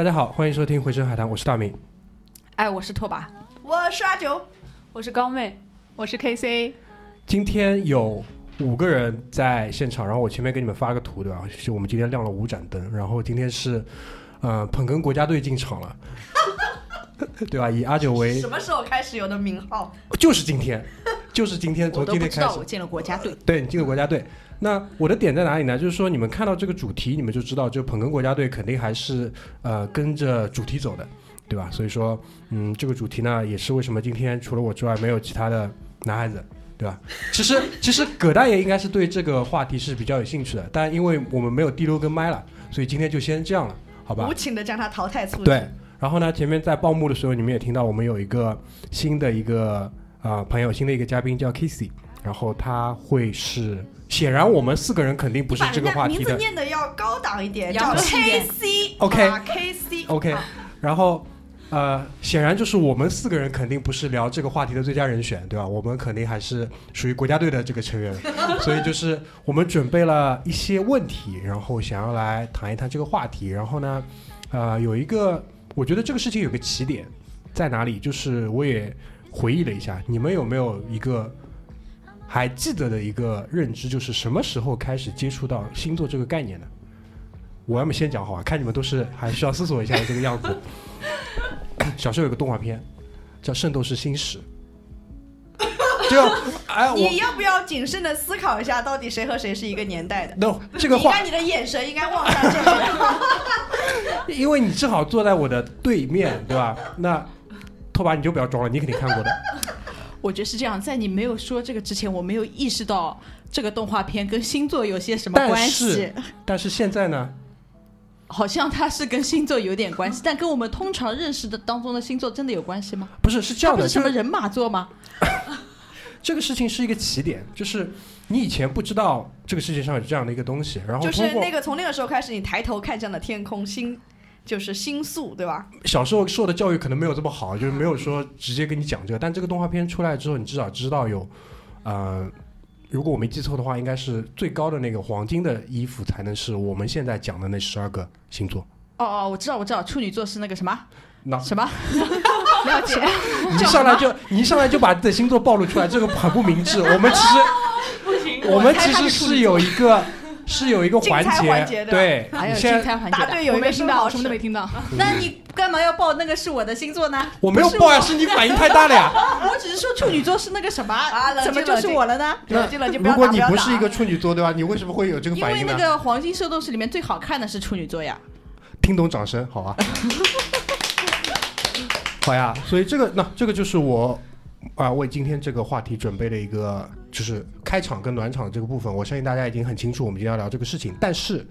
大家好，欢迎收听《回声海滩》，我是大明。哎，我是拓跋，我是阿九，我是高妹，我是 KC。今天有五个人在现场，然后我前面给你们发个图，对吧？是我们今天亮了五盏灯，然后今天是呃捧哏国家队进场了，对吧？以阿九为什，么时候开始有的名号？就是今天，就是今天，从我都今天开始不知道我，进了国家队，对，你进了国家队。那我的点在哪里呢？就是说你们看到这个主题，你们就知道，就捧哏国家队肯定还是呃跟着主题走的，对吧？所以说，嗯，这个主题呢，也是为什么今天除了我之外没有其他的男孩子，对吧？其实其实葛大爷应该是对这个话题是比较有兴趣的，但因为我们没有第六根麦了，所以今天就先这样了，好吧无？情的将他淘汰出局。对，然后呢，前面在报幕的时候，你们也听到我们有一个新的一个啊、呃朋友，新的一个嘉宾叫 Kissy，然后他会是，显然我们四个人肯定不是这个话题的家名字念的要高档一点，叫洋气一点 KC。OK 好吧 KC。OK，啊然后呃，显然就是我们四个人肯定不是聊这个话题的最佳人选，对吧？我们肯定还是属于国家队的这个成员，所以就是我们准备了一些问题，然后想要来谈一谈这个话题。然后呢，呃，有一个我觉得这个事情有个起点在哪里，就是我也回忆了一下，你们有没有一个还记得的一个认知，就是什么时候开始接触到星座这个概念的？我要么先讲好吧，看你们都是还需要思索一下的这个样子。小时候有个动画片叫《圣斗士星矢》，就哎你要不要谨慎的思考一下，到底谁和谁是一个年代的？no 这个话你看，你的眼神应该望向这边。因为你正好坐在我的对面，对吧？那拓跋你就不要装了，你肯定看过的。我觉得是这样，在你没有说这个之前，我没有意识到这个动画片跟星座有些什么关系。但是现在呢，好像它是跟星座有点关系，但跟我们通常认识的当中的星座真的有关系吗？不是是这样的，不是什么人马座吗？这个事情是一个起点，就是你以前不知道这个世界上有这样的一个东西，然后就是那个从那个时候开始，你抬头看向了天空，星就是星宿，对吧？小时候受的教育可能没有这么好，就是没有说直接跟你讲这个。但这个动画片出来之后，你至少知道有，呃，如果我没记错的话，应该是最高的那个黄金的衣服才能是我们现在讲的那十二个星座。哦哦，我知道，我知道，处女座是那个什么那什么，了解。你一上来就你一上来就把自己的星座暴露出来，这个很不明智。我们其实 不行我们其实是有一个是有一个环节的对，还有竞猜环节的，答对有一个我没听到，我什么都没听到。那你干嘛要报那个是我的星座呢？我没有报呀，是你反应太大了呀。我只是说处女座是那个什么，啊怎么就是我了呢？如果你不是一个处女座，对吧？你为什么会有这个反应因为那？个黄金圣斗士里面最好看的是处女座呀。听懂掌声，好啊。好呀，所以这个那这个就是我啊、为今天这个话题准备的一个就是开场跟暖场的这个部分。我相信大家已经很清楚我们今天要聊这个事情，但是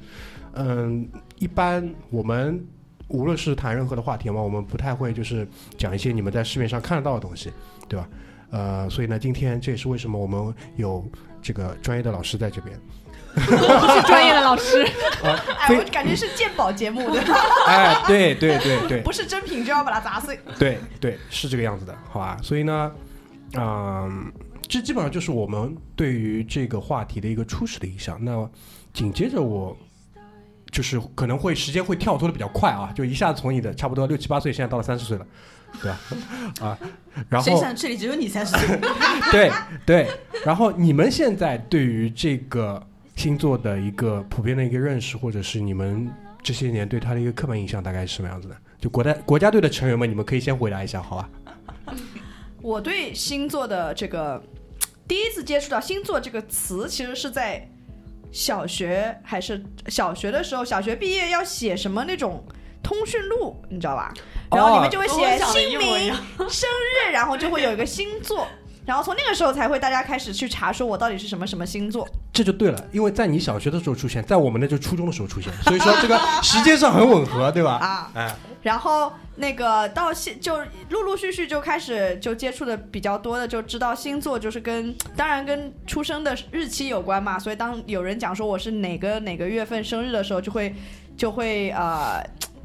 嗯，一般我们无论是谈任何的话题嘛，我们不太会就是讲一些你们在市面上看得到的东西，对吧？呃，所以呢，今天这也是为什么我们有这个专业的老师在这边。不是专业的老师，哎，我感觉是鉴宝节目的，哎，对对对对，不是真品就要把它砸碎。对对，是这个样子的，好吧？所以呢，嗯、这基本上就是我们对于这个话题的一个初始的印象。那紧接着我就是可能会时间会跳脱的比较快啊，就一下子从你的差不多六七八岁，现在到了三十岁了，对吧？啊，然后谁想这里只有你三十岁？对对，然后你们现在对于这个星座的一个普遍的一个认识，或者是你们这些年对它的一个刻板印象，大概是什么样子的？就国家国家队的成员们，你们可以先回答一下，好吧？我对星座的这个第一次接触到星座这个词，其实是在小学还是小学的时候，小学毕业要写什么那种通讯录，你知道吧？然后你们就会写姓名生日，然后就会有一个星座。然后从那个时候才会大家开始去查说我到底是什么什么星座。这就对了，因为在你小学的时候出现，在我们那就初中的时候出现，所以说这个时间上很吻合，对吧？啊，哎，然后那个到现就陆陆续续就开始就接触的比较多的，就知道星座就是跟当然跟出生的日期有关嘛，所以当有人讲说我是哪个哪个月份生日的时候，就会就会呃。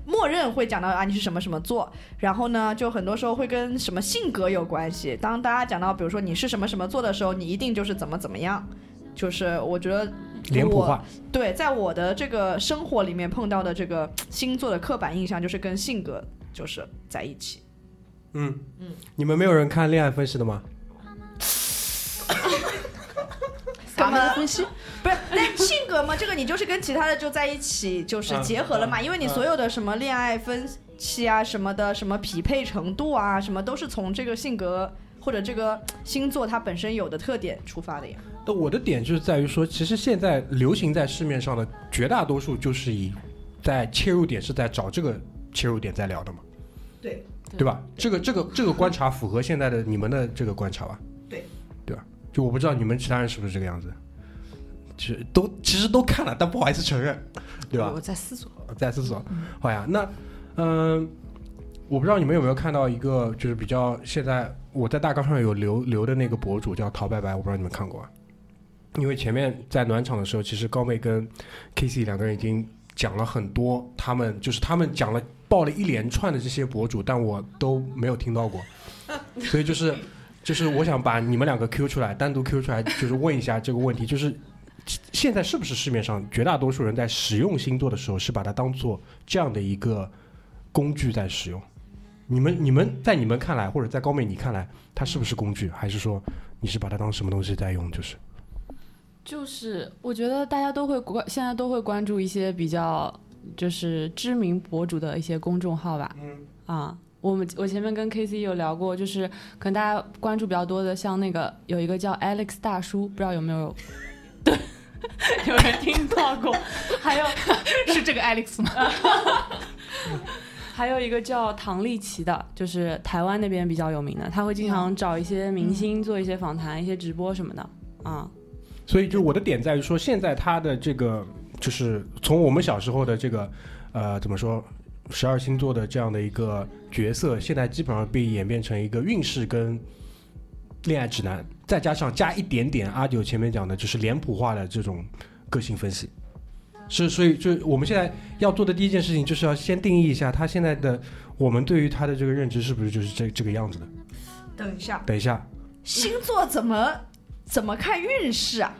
默认会讲到啊，你是什么什么座，然后呢，就很多时候会跟什么性格有关系。当大家讲到，比如说你是什么什么座的时候，你一定就是怎么怎么样。就是我觉得我脸谱化，对，在我的这个生活里面碰到的这个星座的刻板印象，就是跟性格就是在一起。嗯嗯，你们没有人看恋爱分析的吗？干嘛分析？不是，但性格嘛，这个你就是跟其他的就在一起，就是结合了嘛。因为你所有的什么恋爱分析啊，什么的，什么匹配程度啊，什么都是从这个性格或者这个星座它本身有的特点出发的呀。那我的点就是在于说，其实现在流行在市面上的绝大多数就是以在切入点是在找这个切入点在聊的嘛，对，对吧？这个这个这个观察符合现在的你们的这个观察吧？对，对吧？就我不知道你们其他人是不是这个样子，其实都其实都看了，但不好意思承认，对吧？我在思索。在思索。好呀，那嗯、我不知道你们有没有看到一个就是比较现在我在大纲上有留留的那个博主叫陶白白，我不知道你们看过啊。因为前面在暖场的时候，其实高妹跟 K C 两个人已经讲了很多，他们就是他们讲了报了一连串的这些博主，但我都没有听到过，所以就是就是我想把你们两个 Q 出来，单独 Q 出来，就是问一下这个问题，就是现在是不是市面上绝大多数人在使用星座的时候，是把它当做这样的一个工具在使用？你们你们在你们看来，或者在高妹你看来，它是不是工具，还是说你是把它当什么东西在用？就是就是我觉得大家都会关，现在都会关注一些比较就是知名博主的一些公众号吧。嗯。啊，我们我前面跟 K C 有聊过，就是可能大家关注比较多的，像那个有一个叫 Alex 大叔，不知道有没有对 有人听到过，还有 是这个 Alex 吗？还有一个叫唐丽奇的，就是台湾那边比较有名的，他会经常找一些明星做一些访谈、一些直播什么的啊。所以，就我的点在于说，现在他的这个就是从我们小时候的这个呃怎么说十二星座的这样的一个角色，现在基本上被演变成一个运势跟恋爱指南，再加上加一点点阿九前面讲的，就是脸谱化的这种个性分析。是，所以就我们现在要做的第一件事情，就是要先定义一下他现在的我们对于他的这个认知是不是就是这这个样子的。等一下，等一下，星座怎么怎么看运势啊？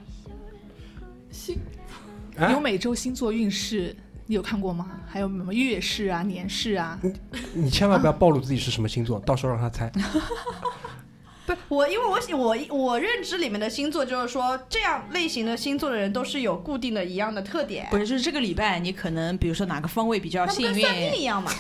啊有每周星座运势，你有看过吗？还有什么月事啊、年事啊？你千万不要暴露自己是什么星座，到时候让他猜。不我，因为我我我认知里面的星座就是说，这样类型的星座的人都是有固定的一样的特点，不是，就是这个礼拜你可能比如说哪个方位比较幸那不跟算命运，一样嘛？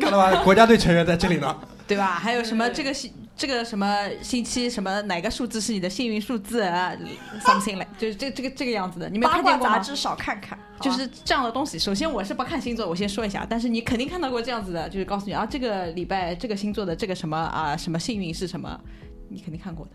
看到吗，国家队成员在这里呢。对吧？还有什么这个星这个什么星期什么哪个数字是你的幸运数字啊？something 嘞，就是这这个这个样子的，你没看见过吗？杂志少看看，就是这样的东西。首先，我是不看星座，我先说一下，但是你肯定看到过这样子的，就是告诉你啊，这个礼拜这个星座的这个什么啊什么幸运是什么，你肯定看过的。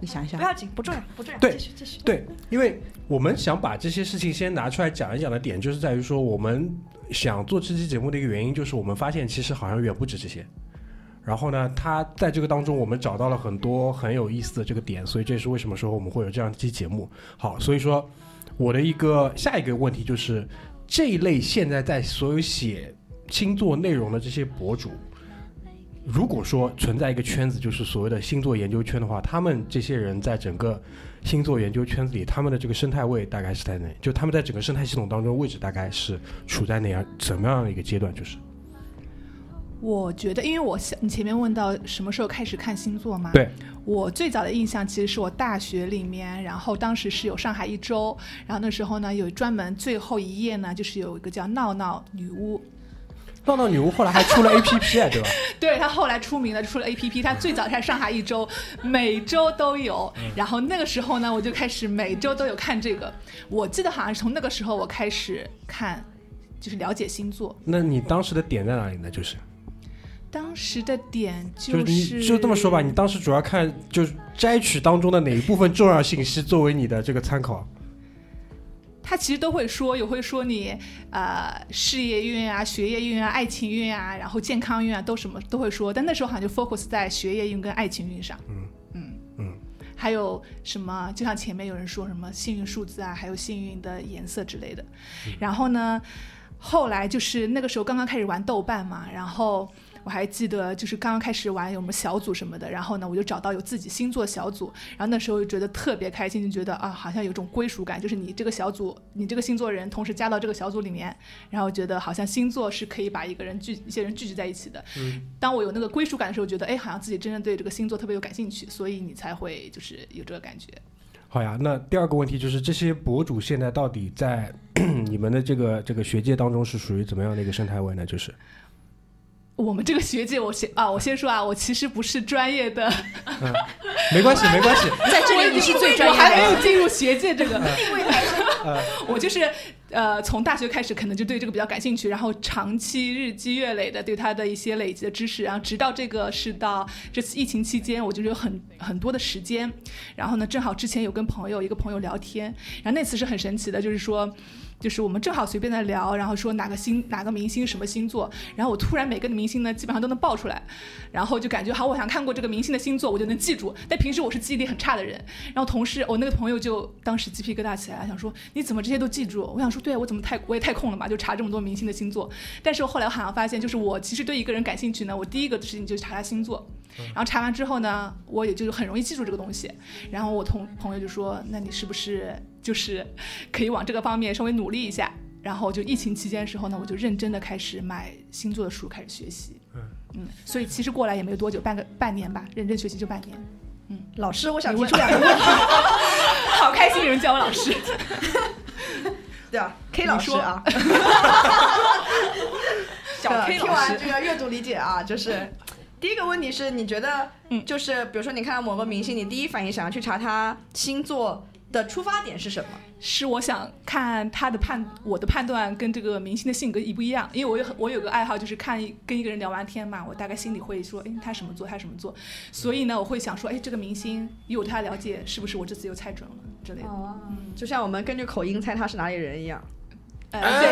你想一想，不要紧，不重要，不重要，对继续继续。对，因为我们想把这些事情先拿出来讲一讲的点，就是在于说，我们想做这期节目的一个原因，就是我们发现其实好像远不止这些。然后呢，他在这个当中，我们找到了很多很有意思的这个点，所以这也是为什么说我们会有这样一期节目。好，所以说我的一个下一个问题就是，这一类现在在所有写星座内容的这些博主，如果说存在一个圈子，就是所谓的星座研究圈的话，他们这些人在整个星座研究圈子里，他们的这个生态位大概是在哪？就他们在整个生态系统当中位置大概是处在哪样怎么样的一个阶段？就是我觉得，因为我想你前面问到什么时候开始看星座嘛，对，我最早的印象其实是我大学里面，然后当时是有上海一周，然后那时候呢有专门最后一页呢，就是有一个叫闹闹女巫，闹闹女巫后来还出了 A P P 哎，对吧？对他后来出名了，出了 A P P，他最早在上海一周，每周都有。然后那个时候呢，我就开始每周都有看这个。我记得好像是从那个时候我开始看，就是了解星座。那你当时的点在哪里呢？就是当时的点就就是你就这么说吧，你当时主要看就是摘取当中的哪一部分重要信息作为你的这个参考？他其实都会说，也会说你呃事业运啊、学业运啊、爱情运啊，然后健康运啊，都什么都会说。但那时候好像就 focus 在学业运跟爱情运上。嗯嗯嗯，还有什么？就像前面有人说什么幸运数字啊，还有幸运的颜色之类的。然后呢，后来就是那个时候刚刚开始玩豆瓣嘛，然后。我还记得，就是刚刚开始玩有什么小组什么的，然后呢，我就找到有自己星座小组，然后那时候就觉得特别开心，就觉得啊，好像有种归属感，就是你这个小组，你这个星座人同时加到这个小组里面，然后觉得好像星座是可以把一个人聚一些人聚集在一起的。嗯，当我有那个归属感的时候，觉得哎，好像自己真正对这个星座特别有感兴趣，所以你才会就是有这个感觉。好呀，那第二个问题就是这些博主现在到底在 你们的这个这个学界当中是属于怎么样的一个生态位呢？就是我们这个学界，我先啊，我先说啊，我其实不是专业的，没关系，没关系。在这里你是最专我还没。有进入学界这个定位太深。我就是呃，从大学开始可能就对这个比较感兴趣，然后长期日积月累的对它的一些累积的知识，然后直到这个是到这次疫情期间，我就是有很很多的时间，然后呢，正好之前有跟朋友一个朋友聊天，然后那次是很神奇的，就是说。就是我们正好随便的聊，然后说哪个星哪个明星什么星座，然后我突然每个明星呢基本上都能报出来，然后就感觉好，我想看过这个明星的星座，我就能记住。但平时我是记忆力很差的人，然后同事我那个朋友就当时鸡皮疙瘩起来，想说你怎么这些都记住？我想说对啊，我怎么太我也太空了嘛，就查这么多明星的星座。但是我后来我好像发现，就是我其实对一个人感兴趣呢，我第一个事情就是查他星座，然后查完之后呢，我也就很容易记住这个东西。然后我同朋友就说，那你是不是就是可以往这个方面稍微努力一下？然后就疫情期间的时候呢，我就认真的开始买星座的书，开始学习。嗯所以其实过来也没有多久，半个半年吧，认真学习就半年。嗯老师，我想提出两个问 题。好开心有人叫我老师。对啊，K 老师啊，小 K 听老师，完这个阅读理解啊，就是第一个问题是你觉得，嗯就是比如说你看到某个明星，你第一反应想要去查他星座的出发点是什么？是我想看他的判，我的判断跟这个明星的性格一不一样。因为我有我有个爱好，就是看一跟一个人聊完天嘛，我大概心里会说，哎，他什么座，他什么座。所以呢，我会想说，哎，这个明星以我对他了解，是不是我这次又猜准了之类的。哦，就像我们根据口音猜他是哪里人一样。呃，对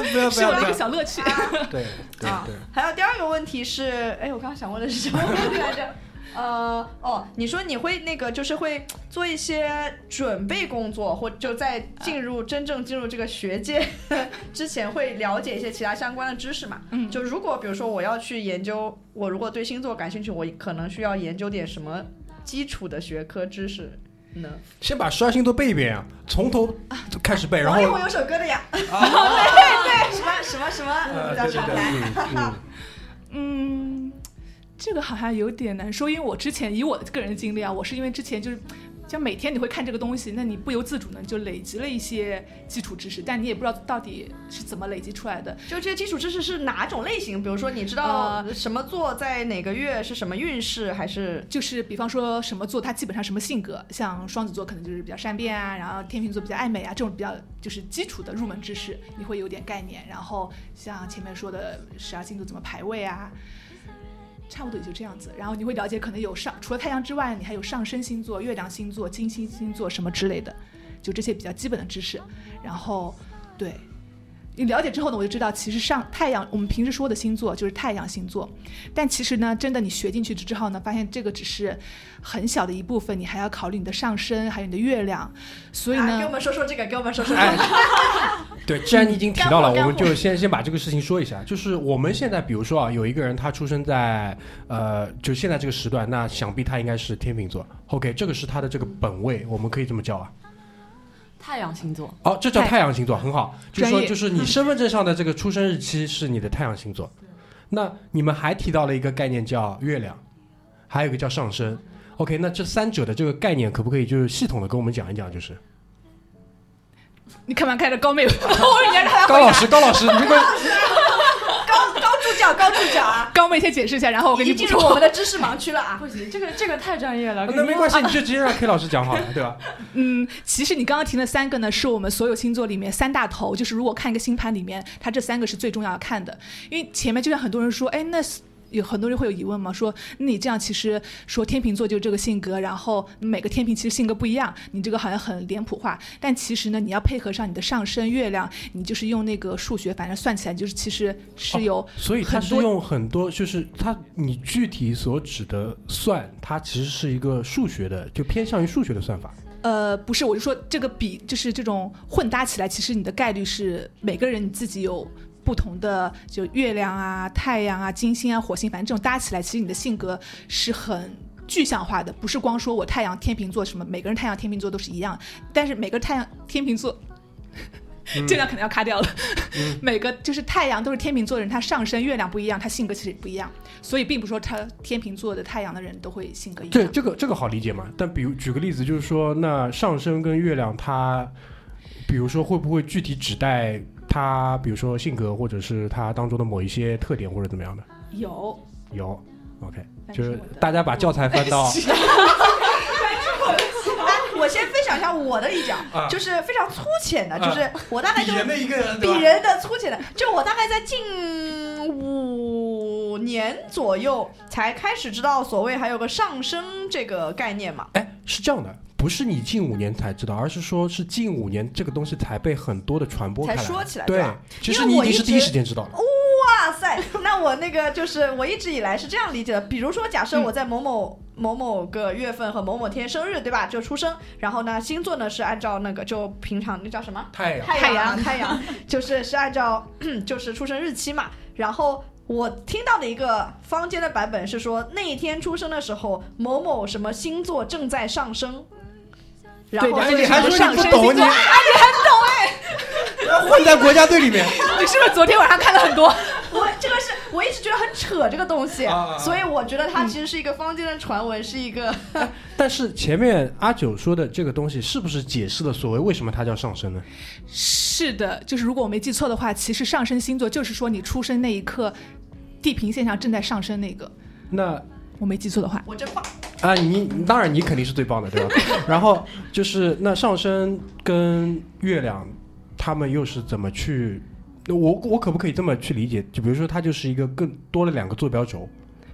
对对是我的一个小乐趣。对对啊对，还有第二个问题是，哎，我刚刚想问的是什么问题来着？呃，哦，你说你会那个，就是会做一些准备工作，或就在进入真正进入这个学界 之前，会了解一些其他相关的知识嘛？嗯就如果比如说我要去研究，我如果对星座感兴趣，我可能需要研究点什么基础的学科知识呢？先把十二星座背一遍啊，从头开始背，然后有首歌的呀，对对，什么什么什么，来？嗯，这个好像有点难说，因为我之前以我的个人经历啊，我是因为之前就是。像每天你会看这个东西，那你不由自主呢就累积了一些基础知识，但你也不知道到底是怎么累积出来的。就这些基础知识是哪种类型？比如说，你知道什么座在哪个月是什么运势，还是就是比方说什么座，它基本上什么性格，像双子座可能就是比较善变啊，然后天秤座比较爱美啊，这种比较就是基础的入门知识，你会有点概念。然后像前面说的十二星座怎么排位啊，差不多也就这样子。然后你会了解可能有上除了太阳之外，你还有上升星座、月亮星座、金星星座什么之类的，就这些比较基本的知识。然后对。你了解之后呢，我就知道，其实上太阳，我们平时说的星座就是太阳星座，但其实呢，真的你学进去之后呢，发现这个只是很小的一部分，你还要考虑你的上升，还有你的月亮，所以啊，给我，们说说这个，给我们说说这哎个。对，既然你已经提到了，我们就先先把这个事情说一下。就是我们现在，比如说啊，有一个人他出生在呃，就现在这个时段，那想必他应该是天秤座。OK，这个是他的这个本位，我们可以这么叫啊。太阳星座，哦，这叫太太阳星座，很好。就是说，就是你身份证上的这个出生日期是你的太阳星座。那你们还提到了一个概念叫月亮，还有一个叫上升。OK，那这三者的这个概念可不可以就是系统的跟我们讲一讲？就是你看嘛看着高妹，我人家让他高老师，高老师，你这个 高高助教，高助教啊！高妹先解释一下，然后我给你。进入我们的知识盲区了啊！不行，这个这个太专业了。那没关系，你就直接让 K 老师讲好了，对吧？嗯，其实你刚刚提的三个呢，是我们所有星座里面三大头，就是如果看一个星盘里面，它这三个是最重要看的。因为前面就像很多人说，哎，那是有很多人会有疑问嘛，说那你这样其实说天秤座就这个性格，然后每个天平其实性格不一样，你这个好像很脸谱化。但其实呢，你要配合上你的上升月亮，你就是用那个数学，反正算起来就是其实是有所以它是用很多，就是它你具体所指的算，它其实是一个数学的，就偏向于数学的算法。呃，不是，我就说这个比就是这种混搭起来，其实你的概率是每个人你自己有不同的，就月亮啊、太阳啊、金星啊、火星，反正这种搭起来，其实你的性格是很具象化的，不是光说我太阳天秤座什么，每个人太阳天秤座都是一样，但是每个太阳天秤座。这样可能要卡掉了。每个就是太阳都是天秤座的人，他上升月亮不一样，他性格其实也不一样，所以并不是说他天秤座的太阳的人都会性格一样。对。这个这个好理解嘛？但比如举个例子，就是说，那上升跟月亮它，比如说会不会具体指代他，比如说性格或者是他当中的某一些特点或者怎么样的？有，有，OK，就是大家把教材翻到。哎，我先分享一下我的理解，啊。就是非常粗浅的，啊。就是我大概就的一个人比人的粗浅的，就我大概在近五年左右才开始知道所谓还有个上升这个概念嘛。哎，是这样的，不是你近五年才知道，而是说是近五年这个东西才被很多的传播开来，才说起来对其实你已经是第一时间知道了。哇塞，那我那个就是我一直以来是这样理解的，比如说假设我在某某、某某个月份和某某天生日，对吧？就出生，然后呢星座呢是按照那个就平常那叫什么？太阳，太阳啊，太阳就是是按照 就是出生日期嘛。然后我听到的一个坊间的版本是说，那一天出生的时候，某某什么星座正在上升。然后对哎，你还说你上升不懂，你星座啊，你还懂哎，混在国家队里面。你是不是昨天晚上看了很多？我这个是我一直觉得很扯这个东西，所以我觉得它其实是一个坊间的传闻，是一个但是前面阿九说的这个东西，是不是解释了所谓为什么它叫上升呢？是的，就是如果我没记错的话，其实上升星座就是说你出生那一刻，地平线上正在上升那个。那我没记错的话，我真棒。啊，你当然你肯定是最棒的，对吧？然后就是那上升跟月亮，他们又是怎么去？我我可不可以这么去理解？就比如说，它就是一个更多了两个坐标轴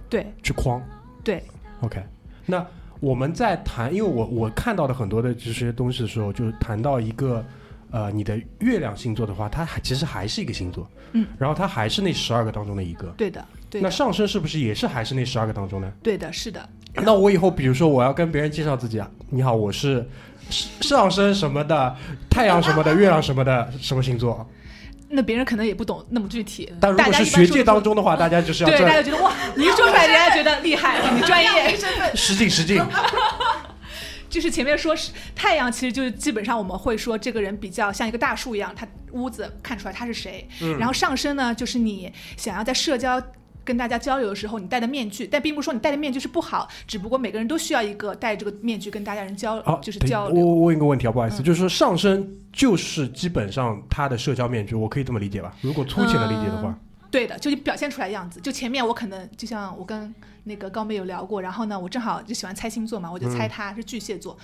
对去框。对，OK，那我们在谈，因为我我看到的很多的这些东西的时候，就谈到一个呃，你的月亮星座的话，它还其实还是一个星座，嗯，然后它还是那十二个当中的一个。对的，对的，那上升是不是也是还是那十二个当中呢？对的，是的。那我以后比如说我要跟别人介绍自己啊，你好，我是上升什么的，太阳什么的，月亮什么的，什么星座？那别人可能也不懂那么具体，但如果是学界当中的话，大家就是要对，大家这觉得哇，你一说出来，人家觉得厉害，你专业。实劲实劲。就是前面说是太阳，其实就是基本上我们会说这个人比较像一个大树一样，他屋子看出来他是谁。嗯然后上升呢，就是你想要在社交。跟大家交流的时候，你戴的面具，但并不是说你戴的面具是不好，只不过每个人都需要一个戴这个面具跟大家人交，好，就是交流。我我问一个问题啊，不好意思，嗯就是说上升就是基本上他的社交面具，我可以这么理解吧？如果粗浅的理解的话，对的，就你表现出来的样子。就前面我可能就像我跟那个高妹有聊过，然后呢，我正好就喜欢猜星座嘛，我就猜他是巨蟹座。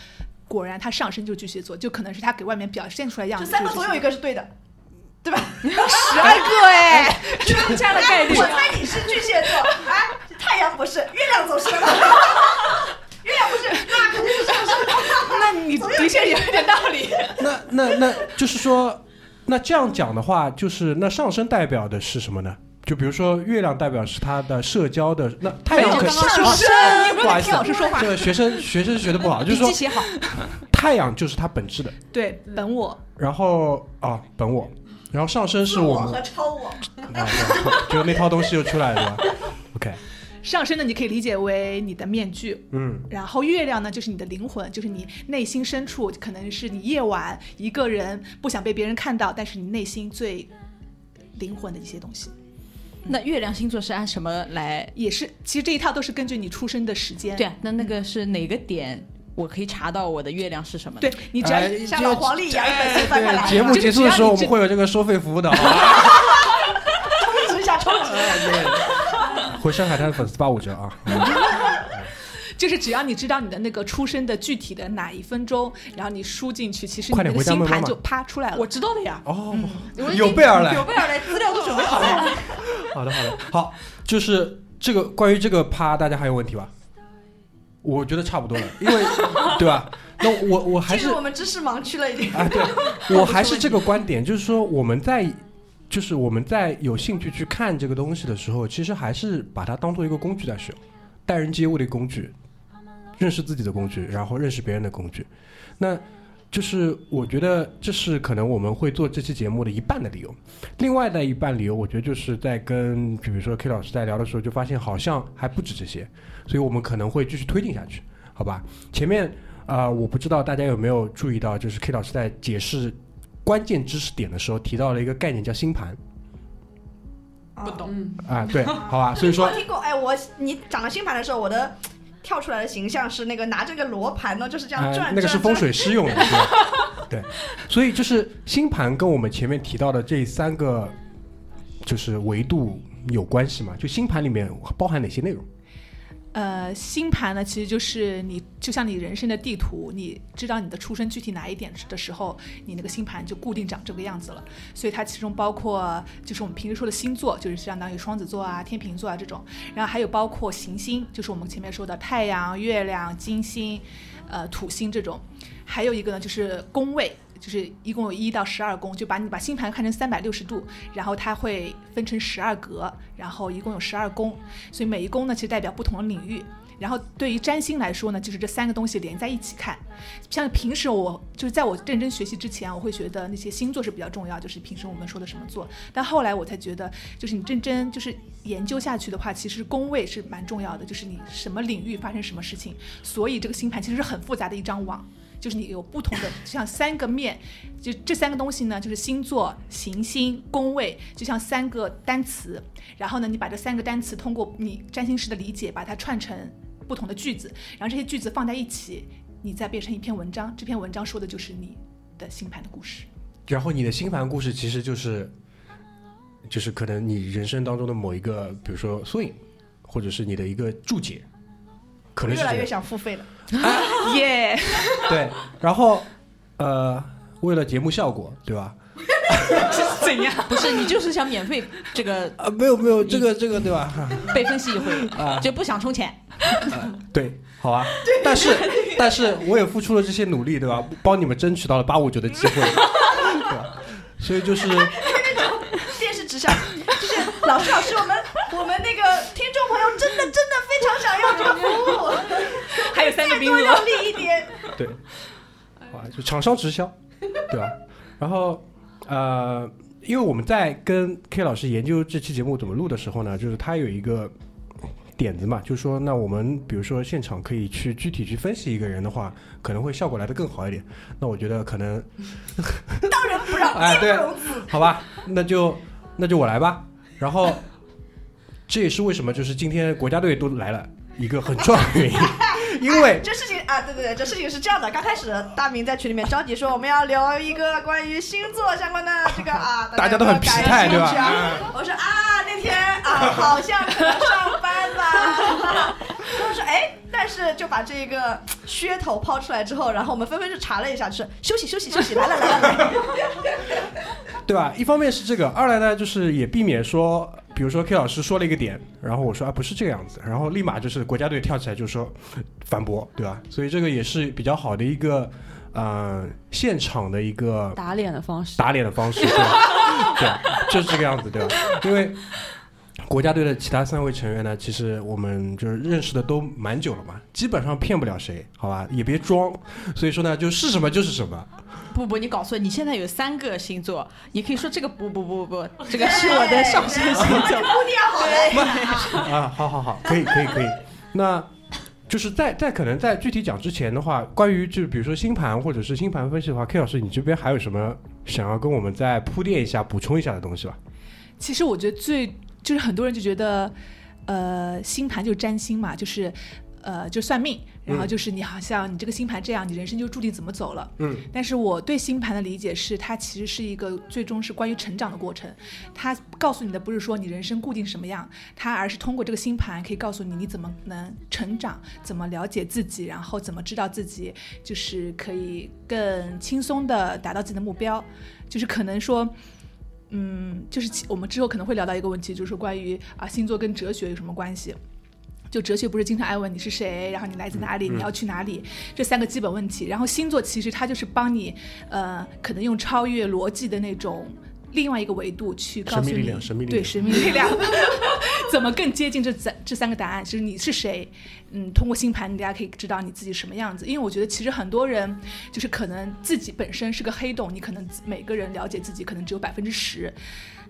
果然他上身就是巨蟹座，就可能是他给外面表现出来的样子。这三个总有一个是对的，对吧？十二个哎，这样的概率我。猜你是巨蟹座，哎，太阳不是，月亮总是了。月亮不是，那肯定是上升。那你的确有一点道理。那那那就是说，那这样讲的话，就是那上升代表的是什么呢？就比如说月亮代表是他的社交的，那太阳可刚刚上啊升，不好意思听老师说话。这。个学生 学生学的不好，就是说写好，太阳就是他本质的，对，本我，然后啊本我，然后上升是我们和超我，就那套东西又出来了，对吧？OK，上升呢，你可以理解为你的面具，嗯，然后月亮呢，就是你的灵魂，就是你内心深处，可能是你夜晚一个人不想被别人看到，但是你内心最灵魂的一些东西，那月亮星座是按什么来？也是其实这一套都是根据你出生的时间。对啊，那那个是哪个点我可以查到我的月亮是什么？对，你只要、哎像老黄历一样一本书翻开来，对，节目结束的时候我们会有这个收费服务的，好吧？充值一下，充值。回上海滩粉丝八五折啊！就是只要你知道你的那个出生的具体的哪一分钟，然后你输进去，其实你快点的星盘就啪出来了。我知道的呀，哦，有备而来，有备而来，资料都准备好了。好的，好的，好，就是这个关于这个啪，大家还有问题吧？我觉得差不多了，因为 对吧？那我我还是我们知识盲区了，一点。啊，对，我还是这个观点，就是说我们在就是我们在有兴趣去看这个东西的时候，其实还是把它当做一个工具在使用，待人接物的工具，认识自己的工具，然后认识别人的工具。那就是我觉得这是可能我们会做这期节目的一半的理由，另外的一半理由，我觉得就是在跟比如说 K 老师在聊的时候，就发现好像还不止这些，所以我们可能会继续推进下去，好吧？前面啊、我不知道大家有没有注意到，就是 K 老师在解释关键知识点的时候提到了一个概念叫星盘不懂。啊，对，好吧，所以说我听过，哎，我你讲了星盘的时候，我的跳出来的形象是那个拿着个罗盘呢，就是这样呃转。那个是风水师用的，对，对，所以就是星盘跟我们前面提到的这三个就是维度有关系嘛？就星盘里面包含哪些内容？呃，星盘呢，其实就是你就像你人生的地图，你知道你的出生具体哪一点的时候，你那个星盘就固定长这个样子了。所以它其中包括就是我们平时说的星座，就是相当于双子座啊、天秤座啊这种，然后还有包括行星，就是我们前面说的太阳、月亮、金星、呃土星这种，还有一个呢就是宫位。就是一共有一到十二宫，就把你把星盘看成三百六十度，然后它会分成十二格，然后一共有十二宫，所以每一宫呢其实代表不同的领域。然后对于占星来说呢，就是这三个东西连在一起看。像平时我就是在我认真学习之前，我会觉得那些星座是比较重要，就是平时我们说的什么座。但后来我才觉得，就是你认真就是研究下去的话，其实宫位是蛮重要的，就是你什么领域发生什么事情。所以这个星盘其实是很复杂的一张网。就是你有不同的，就像三个面，就这三个东西呢，就是星座、行星、宫位，就像三个单词。然后呢，你把这三个单词通过你占星师的理解，把它串成不同的句子，然后这些句子放在一起，你再变成一篇文章。这篇文章说的就是你的星盘的故事。然后你的星盘故事其实就是，就是可能你人生当中的某一个，比如说缩影，或者是你的一个注解，可能越来越。想付费了。耶、对，然后呃，为了节目效果，对吧？是 怎样？不是你就是想免费这个啊，没有没有，这个这个对吧？被分析一回，啊就不想充钱。对，好啊。但是但是我也付出了这些努力，对吧？帮你们争取到了八五九的机会，对吧？所以就是电视指向，就是老师老师，我们我们那个听众朋友真的真的非常想要这个服务，还有三个名多额。用力一点。对，哇，就厂商直销，对吧？然后呃，因为我们在跟 K 老师研究这期节目怎么录的时候呢，就是他有一个点子嘛，就是说，那我们比如说现场可以去具体去分析一个人的话，可能会效果来得更好一点。那我觉得可能 当仁不让，哎对。好吧，那就那就我来吧。然后这也是为什么就是今天国家队都来了一个很重要的原因，因为这事情啊，对对对，这事情是这样的。刚开始大明在群里面着急说我们要聊一个关于星座相关的这个啊，大家都很疲态对吧我说啊，那天啊，好像可能上班吧。他们说哎，但是就把这个噱头抛出来之后，然后我们纷纷就查了一下，就是休息休息休息，来了来了。对吧？一方面是这个，二来呢就是也避免说，比如说 K 老师说了一个点，然后我说啊不是这个样子，然后立马就是国家队跳起来就说反驳，对吧？所以这个也是比较好的一个呃现场的一个打脸的方式。打脸的方式，对，对，就是这个样子，对吧？因为国家队的其他三位成员呢，其实我们就是认识的都蛮久了嘛，基本上骗不了谁，好吧？也别装，所以说呢，就是什么就是什么。不不，你搞错，你现在有三个星座，你可以说这个不不不不不，这个是我的上升星座。啊，好好好，可以可以可以。那就是在在可能在具体讲之前的话，关于就是比如说星盘或者是星盘分析的话，K 老师你这边还有什么想要跟我们再铺垫一下、补充一下的东西吧？其实我觉得最就是很多人就觉得，呃，星盘就是占星嘛，就是呃就算命，然后就是你好像你这个星盘这样，你人生就注定怎么走了。嗯。但是我对星盘的理解是，它其实是一个最终是关于成长的过程。它告诉你的不是说你人生固定什么样，它而是通过这个星盘可以告诉你你怎么能成长，怎么了解自己，然后怎么知道自己就是可以更轻松的达到自己的目标，就是可能说。嗯，就是我们之后可能会聊到一个问题，就是关于啊星座跟哲学有什么关系？就哲学不是经常爱问你是谁，然后你来自哪里，你要去哪里，这三个基本问题。然后星座其实它就是帮你，呃，可能用超越逻辑的那种另外一个维度去告诉你神秘力量，神秘力对量。神秘力量 怎么更接近这三这三个答案，就是你是谁。嗯，通过星盘，大家可以知道你自己什么样子。因为我觉得其实很多人就是可能自己本身是个黑洞，你可能每个人了解自己可能只有百分之十。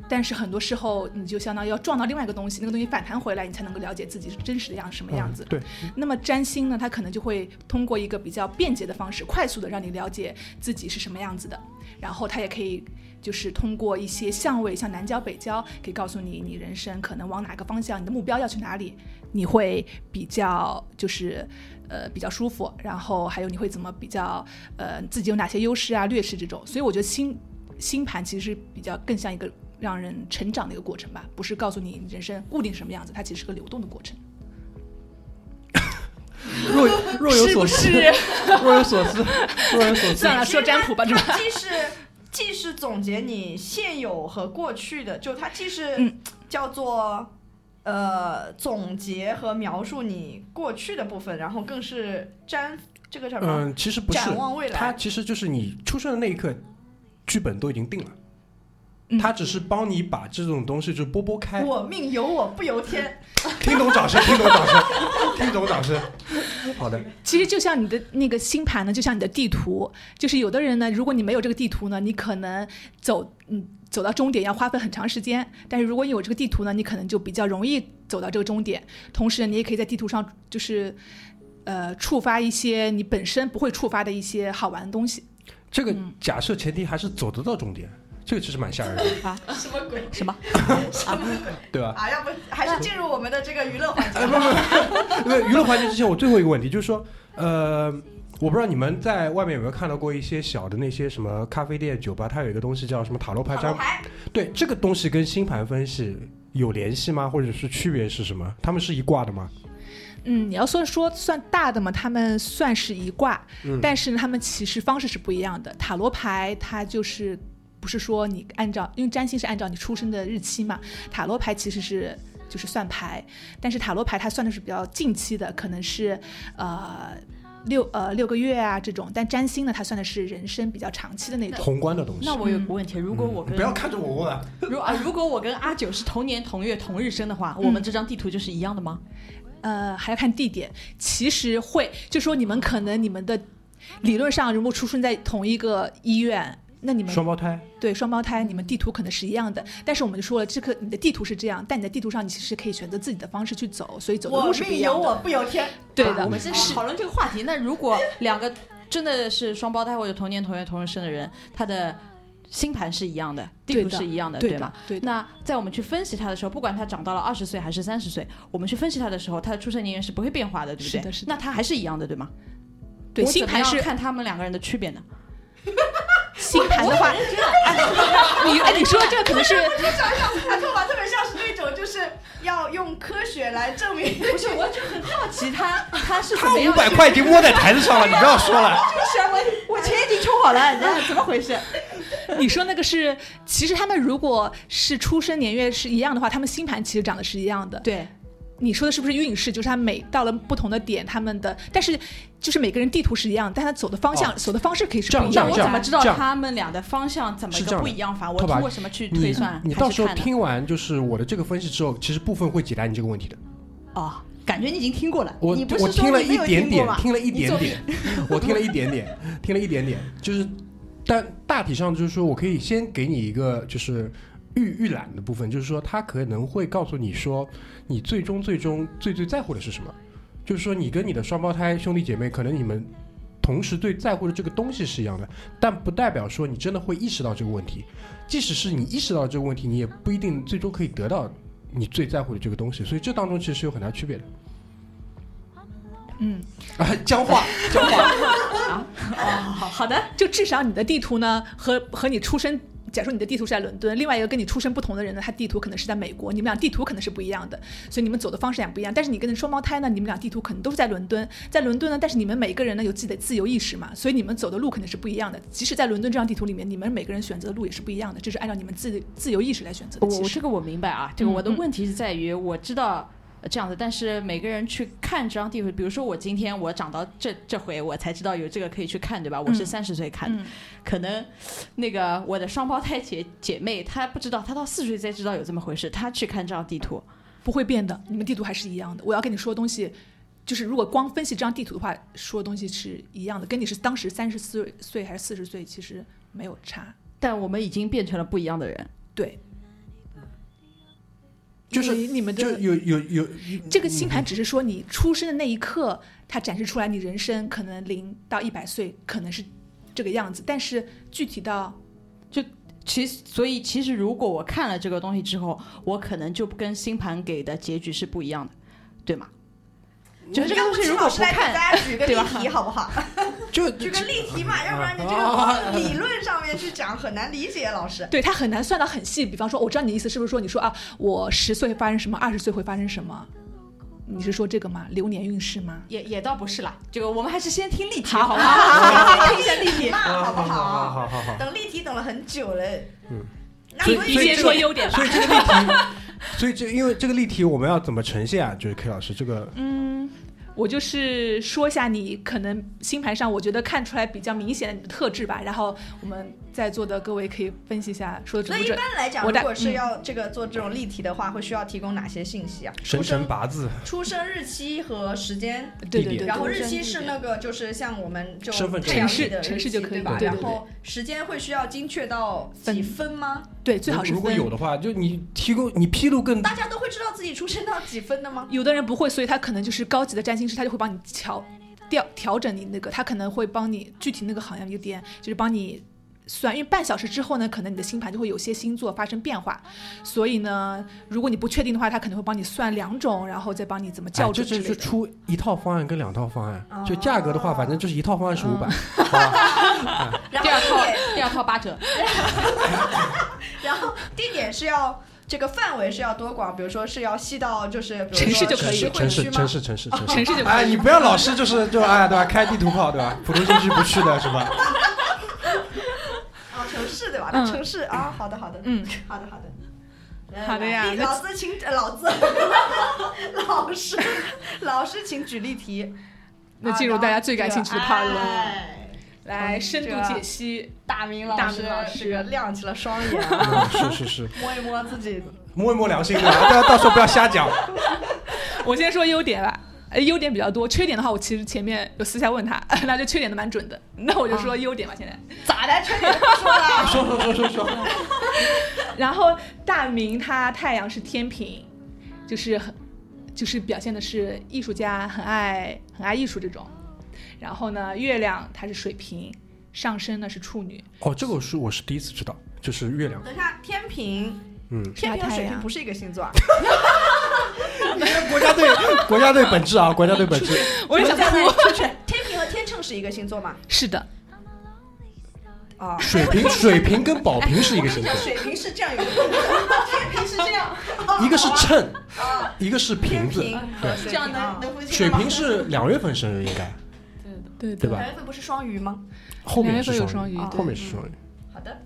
但是很多时候，你就相当于要撞到另外一个东西，那个东西反弹回来，你才能够了解自己是真实的样什么样子。嗯对，那么占星呢，它可能就会通过一个比较便捷的方式，快速的让你了解自己是什么样子的，然后它也可以就是通过一些相位，像南交北交，可以告诉你你人生可能往哪个方向，你的目标要去哪里，你会比较就是呃比较舒服，然后还有你会怎么比较呃自己有哪些优势啊、劣势这种，所以我觉得星星盘其实是比较更像一个。让人成长的一个过程吧，不是告诉你人生固定什么样子，它其实是个流动的过程。若若有所思？若有所思，若有所思。算了，说占卜吧，是吧？它既是既是总结你现有和过去的，就它既是嗯叫做呃总结和描述你过去的部分，然后更是占这个叫什么？嗯，其实不是展望未，来它其实就是你出生的那一刻，剧本都已经定了。嗯它只是帮你把这种东西就拨拨开，我命由我不由天，听懂掌声，听懂掌声，听懂掌声。好的，其实就像你的那个星盘呢，就像你的地图，就是有的人呢，如果你没有这个地图呢，你可能走嗯走到终点要花费很长时间，但是如果你有这个地图呢，你可能就比较容易走到这个终点。同时，你也可以在地图上就是呃触发一些你本身不会触发的一些好玩的东西。这个嗯假设前提还是走得到终点，这个其实蛮吓人的啊，什么鬼？什么？什 么对吧？啊，要不还是进入我们的这个娱乐环节哎，不不不，娱乐环节之前，我最后一个问题就是说，呃，我不知道你们在外面有没有看到过一些小的那些什么咖啡店、酒吧，它有一个东西叫什么塔罗牌占卜。塔罗牌，对，这个东西跟星盘分析有联系吗？或者是区别是什么？他们是一挂的吗？嗯，你要算说算大的嘛，他们算是一卦，嗯但是呢他们其实方式是不一样的。塔罗牌它就是不是说你按照，因为占星是按照你出生的日期嘛，塔罗牌其实是就是算牌，但是塔罗牌它算的是比较近期的，可能是呃六呃六个月啊这种，但占星呢它算的是人生比较长期的那种。宏观的东西。那我有个问题，如果我跟嗯不要看着我问啊，如啊，如果我跟阿九是同年同月同日生的话，我们这张地图就是一样的吗？呃，还要看地点。其实会，就说你们可能你们的理论上，如果出生在同一个医院，那你们双胞胎。对双胞胎，你们地图可能是一样的。但是我们就说了，这个你的地图是这样，但你的地图上你其实可以选择自己的方式去走，所以走的我路是不命由我一样的。不由天。对的，啊我们先讨论这个话题。那如果两个真的是双胞胎或者同年同月同日生的人，他的星盘是一样的，地图是一样的，对的吗？对那在我们去分析他的时候，不管他长到了二十岁还是三十岁，我们去分析他的时候，他的出生年月是不会变化的，对不对？是的是的那他还是一样的，对吗？对星盘是看他们两个人的区别呢？星盘的话，你哎，你说这个可能是你想一想，他头发特别像是那种，就是要用科学来证明。不是，我就很好奇他他是怎他五么样五百块已经摸在台子上了，你不要说了。就是啊我我钱已经充好了，你知道怎么回事？你说那个是，其实他们如果是出生年月是一样的话，他们星盘其实长得是一样的。对，你说的是不是运势？就是他每到了不同的点，他们的，但是就是每个人地图是一样，但他走的方向、哦走的方式可以是不一样的。那我怎么知道他们俩的方向怎么不一样法？我通过什么去推算？你到时候听完就是我的这个分析之后，其实部分会解答你这个问题的。哦，感觉你已经听过了。我你不是我听了一点点，听了一点点，我听了一点点，听了一点点，就是，但大体上就是说我可以先给你一个就是预预览的部分，就是说他可能会告诉你说你最终最终最最在乎的是什么，就是说你跟你的双胞胎兄弟姐妹，可能你们同时最在乎的这个东西是一样的，但不代表说你真的会意识到这个问题。即使是你意识到这个问题，你也不一定最终可以得到你最在乎的这个东西，所以这当中其实是有很大区别的。嗯，啊，僵化，僵化。啊好好的，就至少你的地图呢，和和你出生，假如说你的地图是在伦敦，另外一个跟你出生不同的人呢，他地图可能是在美国，你们俩地图可能是不一样的，所以你们走的方式也不一样。但是你跟双胞胎呢，你们俩地图可能都是在伦敦，在伦敦呢，但是你们每个人呢有自己的自由意识嘛，所以你们走的路肯定是不一样的。即使在伦敦这张地图里面，你们每个人选择的路也是不一样的，这是按照你们自己自由意识来选择的。我我这个我明白啊，这个我的问题是在于我知道。呃这样子，但是每个人去看这张地图，比如说我今天我长到这这回，我才知道有这个可以去看，对吧？我是嗯三十岁看的，嗯可能那个我的双胞胎姐姐妹，她不知道，她到四十岁才知道有这么回事，她去看这张地图，不会变的，你们地图还是一样的。我要跟你说的东西，就是如果光分析这张地图的话，说的东西是一样的，跟你是当时三十四岁还是四十岁其实没有差。但我们已经变成了不一样的人。对，就是你们的就有有有这个星盘只是说你出生的那一刻，它展示出来你人生可能零到一百岁可能是这个样子，但是具体到就其实，所以其实如果我看了这个东西之后，我可能就跟星盘给的结局是不一样的，对吗？就是这个东西如果不看，大家举个例对吧题好不好？就举个例题嘛，要不然你这啊个理论上面去讲很难理解，老师。对他很难算到很细。比方说，我知道你的意思是不是说你说啊，我十岁发生什么，二十岁会发生什么？你是说这个吗？流年运势吗？也也倒不是啦。这个我们还是先听例题，好不好吗？听一下例题。那好不好好？好好好。等例题等了很久了。嗯。那你先说优点吧所。以这个例题，所以这因为这个例题我们要怎么呈现啊？就是 K 老师这个嗯，我就是说一下你可能星盘上我觉得看出来比较明显的你的特质吧，然后我们在座的各位可以分析一下说的准那一。般来讲，如果是嗯要这个做这种例题的话，会需要提供哪些信息啊？生出生、辰八字、出生日期和时间。对对对，然后日期是那个，就是像我们就城市的城市就可以对吧？对对对然后时间会需要精确到几分吗？对最好是如果有的话，就你提供你披露更大家都会知道自己出生到几分的吗？有的人不会，所以他可能就是高级的占星师，他就会帮你调调调整你那个，他可能会帮你具体那个好像有点就是帮你算，因为半小时之后呢，可能你的星盘就会有些星座发生变化，所以呢，如果你不确定的话，他可能会帮你算两种，然后再帮你怎么哎校这这就准之类的。出一套方案跟两套方案，哦就价格的话，反正就是一套方案是五百，然第二套第二套八折，然后地点是要这个范围是要多广？比如说是要细到就是城市就可以？城市城市城市城市就可以哎，你不要老是就是就哎对吧？开地图炮对吧？普通新区不去的是吧？哦，城市对吧？城市啊，好的好的，嗯，好 的好的。来好的呀 老师请呃老子老师老师请举例题。那进入大家最感兴趣的 part 来深度解析。大明老师大明老师这个亮起了双眼 是是是，摸一摸自己。摸一摸良心大家？到到时候不要瞎讲。我先说优点吧。呃，优点比较多，缺点的话，我其实前面有私下问他，那就缺点都蛮准的。那我就说优点吧，现在。咋的？缺点不说了。说说说说说，然后大明他太阳是天平，就是很，就是表现的是艺术家，很爱很爱艺术这种。然后呢，月亮它是水瓶，上升呢是处女。哦，这个我是我是第一次知道，就是月亮，等一下，天平，嗯，天平和水瓶不是一个星座啊。国家队国家队本质啊，国家队本质，我也想在哭。出去。天平和天秤是一个星座吗？是的，啊，水瓶水瓶跟宝瓶是一个星座。水瓶是这样有一个动作，天平是这样，一个是秤，啊，一个是瓶子，水这样瓶啊能能分析水瓶是两月份生日应该，对对对吧？两月份不是双鱼吗？后面是双鱼后面是双鱼。好的，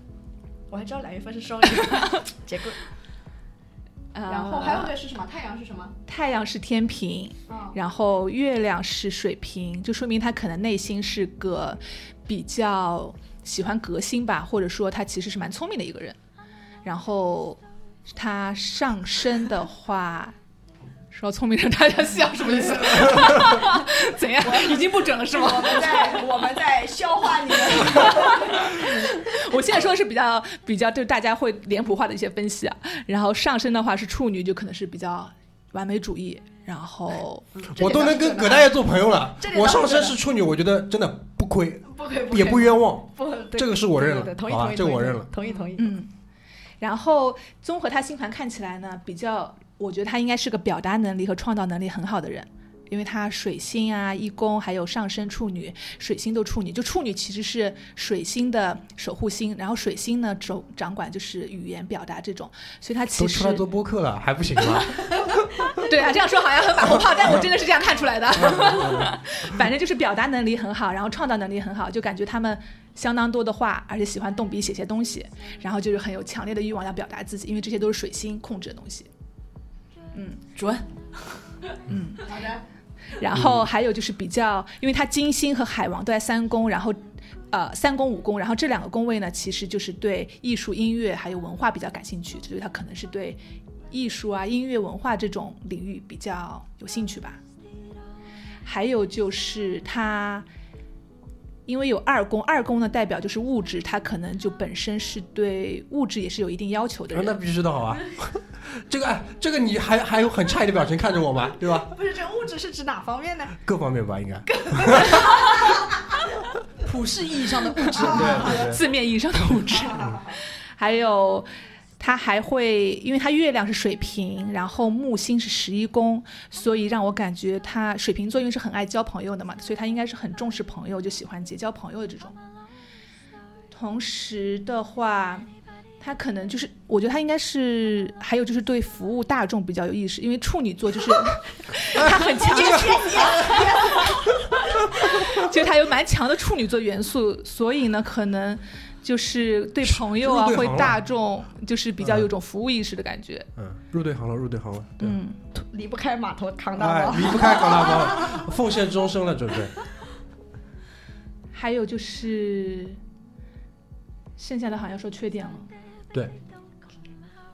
我还知道两月份是双鱼，结果。然后还有没对是什么？太阳是什么？太阳是天平，嗯然后月亮是水瓶，就说明他可能内心是个比较喜欢革新吧，或者说他其实是蛮聪明的一个人。然后他上升的话，说聪明人大家笑什么意思？怎样？已经不准了是吗？我们在我们在消化你们。我现在说的是比较比较对大家会脸谱化的一些分析啊。然后上升的话是处女，就可能是比较完美主义。然后我都能跟葛大爷做朋友了我上身是处女，我觉得真的不亏，不可以，也不冤枉。不，这个是我认了对对对同意好吧同意，同意这个我认了同意同意。嗯，然后综合他星盘看起来呢，比较，我觉得他应该是个表达能力和创造能力很好的人，因为他水星啊、一宫还有上升处女，水星都处女，就处女其实是水星的守护星，然后水星呢掌掌管就是语言表达这种，所以他其实都出来做播客了，还不行吗？对啊，这样说好像很马后炮，但我真的是这样看出来的。反正就是表达能力很好，然后创造能力很好，就感觉他们相当多的话，而且喜欢动笔写些东西，然后就是很有强烈的欲望要表达自己，因为这些都是水星控制的东西。准。嗯好的，然后还有就是比较，因为他金星和海王都在三宫，然后。呃，三宫五宫，然后这两个宫位呢，其实就是对艺术、音乐还有文化比较感兴趣，所以他可能是对艺术啊、音乐、文化这种领域比较有兴趣吧。还有就是他，因为有二宫，二宫呢代表就是物质，他可能就本身是对物质也是有一定要求的人。啊那必须的好啊。这个哎，这个你还还有很诧异的表情看着我吗？对吧？不是这物质是指哪方面呢？各方面吧，应该。普世意义上的物质，对对对。字面意义上的物质。还有，他还会，因为他月亮是水瓶，然后木星是十一宫，所以让我感觉他水瓶座因为是很爱交朋友的嘛，所以他应该是很重视朋友，就喜欢结交朋友的这种。同时的话。他可能就是，我觉得他应该是，还有就是对服务大众比较有意识，因为处女座就是 他很强的，就是他有蛮强的处女座元素，所以呢，可能就是对朋友啊，会大众就是比较有种服务意识的感觉。嗯，入对行了，入对行了。对。嗯，离不开码头扛大哎包，。离不开扛大包，奉献终生了，准备。还有就是剩下的好像说缺点了。对，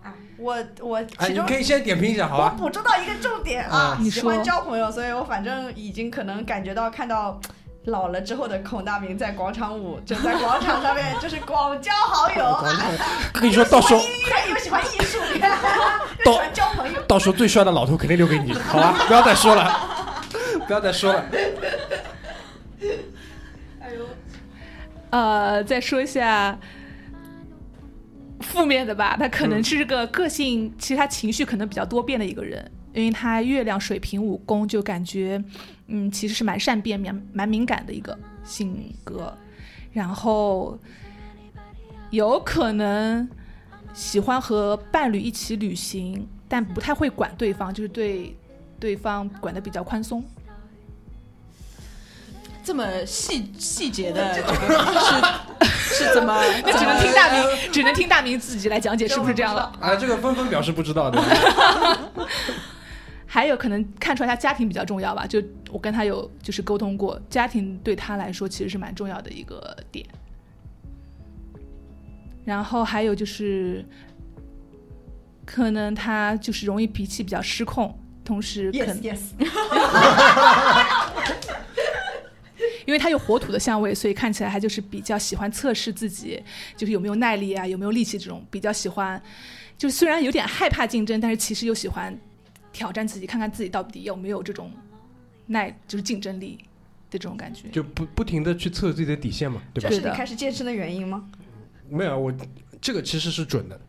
啊我我哎，其中你可以先点评一下，好吧我吧？捕捉到一个重点啊，喜欢交朋友，所以我反正已经可能感觉到看到。老了之后的孔大明在广场舞，就在广场上面 就是广交好友，啊 跟你说，到时候又喜欢艺术，又到喜欢交朋友。到时候最帅的老头肯定留给你，好吧？不要再说了，不要再说了。哎呦呃，再说一下负面的吧，他可能是个个性，其实他情绪可能比较多变的一个人，因为他月亮水平五宫，就感觉嗯，其实是蛮善变、蛮蛮敏感的一个性格，然后有可能喜欢和伴侣一起旅行，但不太会管对方，就是对对方管的比较宽松。这么细细节的这个是是怎么？那只能听大明，只能听大明自己来讲解，是不是这样了？啊，这个纷纷表示不知道的。还有可能看出来他家庭比较重要吧，就我跟他有就是沟通过，家庭对他来说其实是蛮重要的一个点。然后还有就是，可能他就是容易脾气比较失控，同时可 Yes yes，因为他有火土的相位，所以看起来他就是比较喜欢测试自己，就是有没有耐力啊，有没有力气这种，比较喜欢，就虽然有点害怕竞争，但是其实又喜欢挑战自己，看看自己到底有没有这种耐，就是竞争力的这种感觉。就不不停的去测自己的底线嘛，对吧这？是你开始健身的原因吗？没有，我这个其实是准的，啊，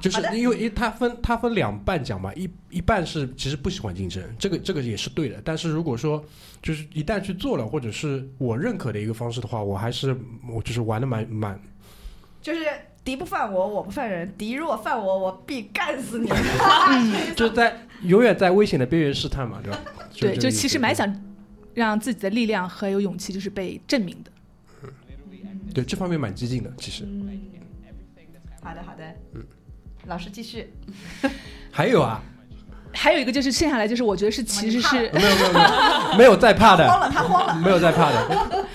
就是因为因为它分他分两半讲嘛，一一半是其实不喜欢竞争，这个这个也是对的。但是如果说就是一旦去做了，或者是我认可的一个方式的话，我还是我就是玩的蛮蛮就是敌不犯我，我不犯人；敌若犯我，我必干死你。就是在永远在危险的边缘试探嘛，对吧？对，就其实蛮想让自己的力量和有勇气，就是被证明的。对这方面蛮激进的，其实。好的好的，嗯，老师继续。还有啊，还有一个就是剩下来就是我觉得是其实是没有没有没有没有在怕的，慌了，他慌了。没有在怕的。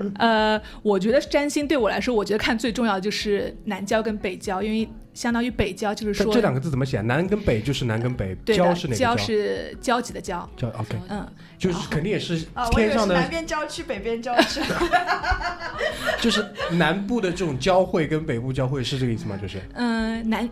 呃，我觉得占星对我来说，我觉得看最重要的就是南郊跟北郊，因为相当于北郊就是说这这两个字怎么写？南跟北就是南跟北，对的交是哪个交是交集的交，交？OK，嗯，就是肯定也是啊，我以为是天上的南边郊区，北边郊区。就是南部的这种交汇跟北部交汇是这个意思吗？就是嗯，南，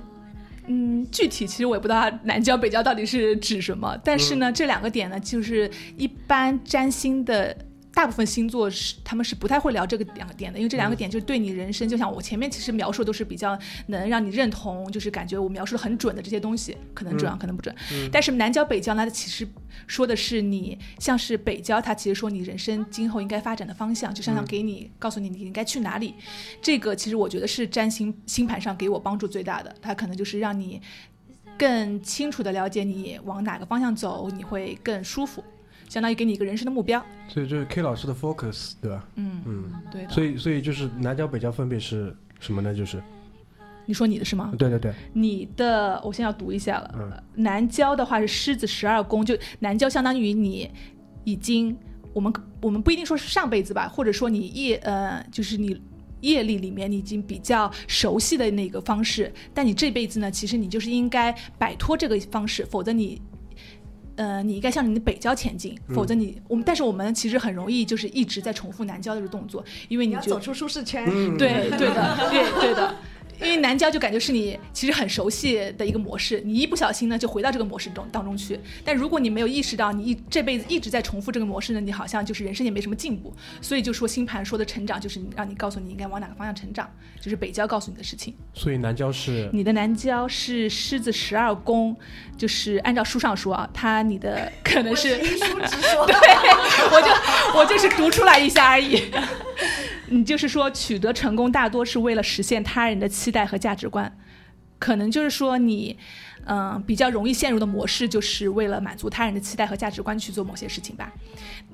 嗯，具体其实我也不知道南郊北郊到底是指什么，但是呢，这两个点呢，就是一般占星的。大部分星座是他们是不太会聊这个两个点的，因为这两个点就是对你人生，就像我前面其实描述都是比较能让你认同，就是感觉我描述的很准的这些东西，可能准啊，可能不准。但是南交北交呢，它其实说的是你像是北交，它其实说你人生今后应该发展的方向，就像想给你告诉你你应该去哪里。这个其实我觉得是占星星盘上给我帮助最大的，它可能就是让你更清楚的了解你往哪个方向走，你会更舒服，相当于给你一个人生的目标。所以就是 K 老师的 focus 对吧？嗯，嗯，对。所以所以就是南郊北郊分别是什么呢？就是你说你的是吗？对对对，你的，我先要读一下了。嗯南郊的话是狮子十二宫，就南郊相当于你已经，我们我们不一定说是上辈子吧，或者说你业呃，就是你业力里面你已经比较熟悉的那个方式，但你这辈子呢，其实你就是应该摆脱这个方式，否则你。呃，你应该向你的北郊前进，否则你我们，但是我们其实很容易就是一直在重复南郊的这个动作，因为你你要走出舒适圈。嗯，对对的，对对的。因为南郊就感觉是你其实很熟悉的一个模式，你一不小心呢就回到这个模式中当中去。但如果你没有意识到你一这辈子一直在重复这个模式呢，你好像就是人生也没什么进步。所以就说星盘说的成长，就是让你告诉你应该往哪个方向成长，就是北郊告诉你的事情。所以南郊是你的南郊是狮子十二宫，就是按照书上说啊，他你的 可能是依书直说。对，我就我就是读出来一下而已。你就是说取得成功大多是为了实现他人的期待和价值观，可能就是说你，嗯、比较容易陷入的模式就是为了满足他人的期待和价值观去做某些事情吧。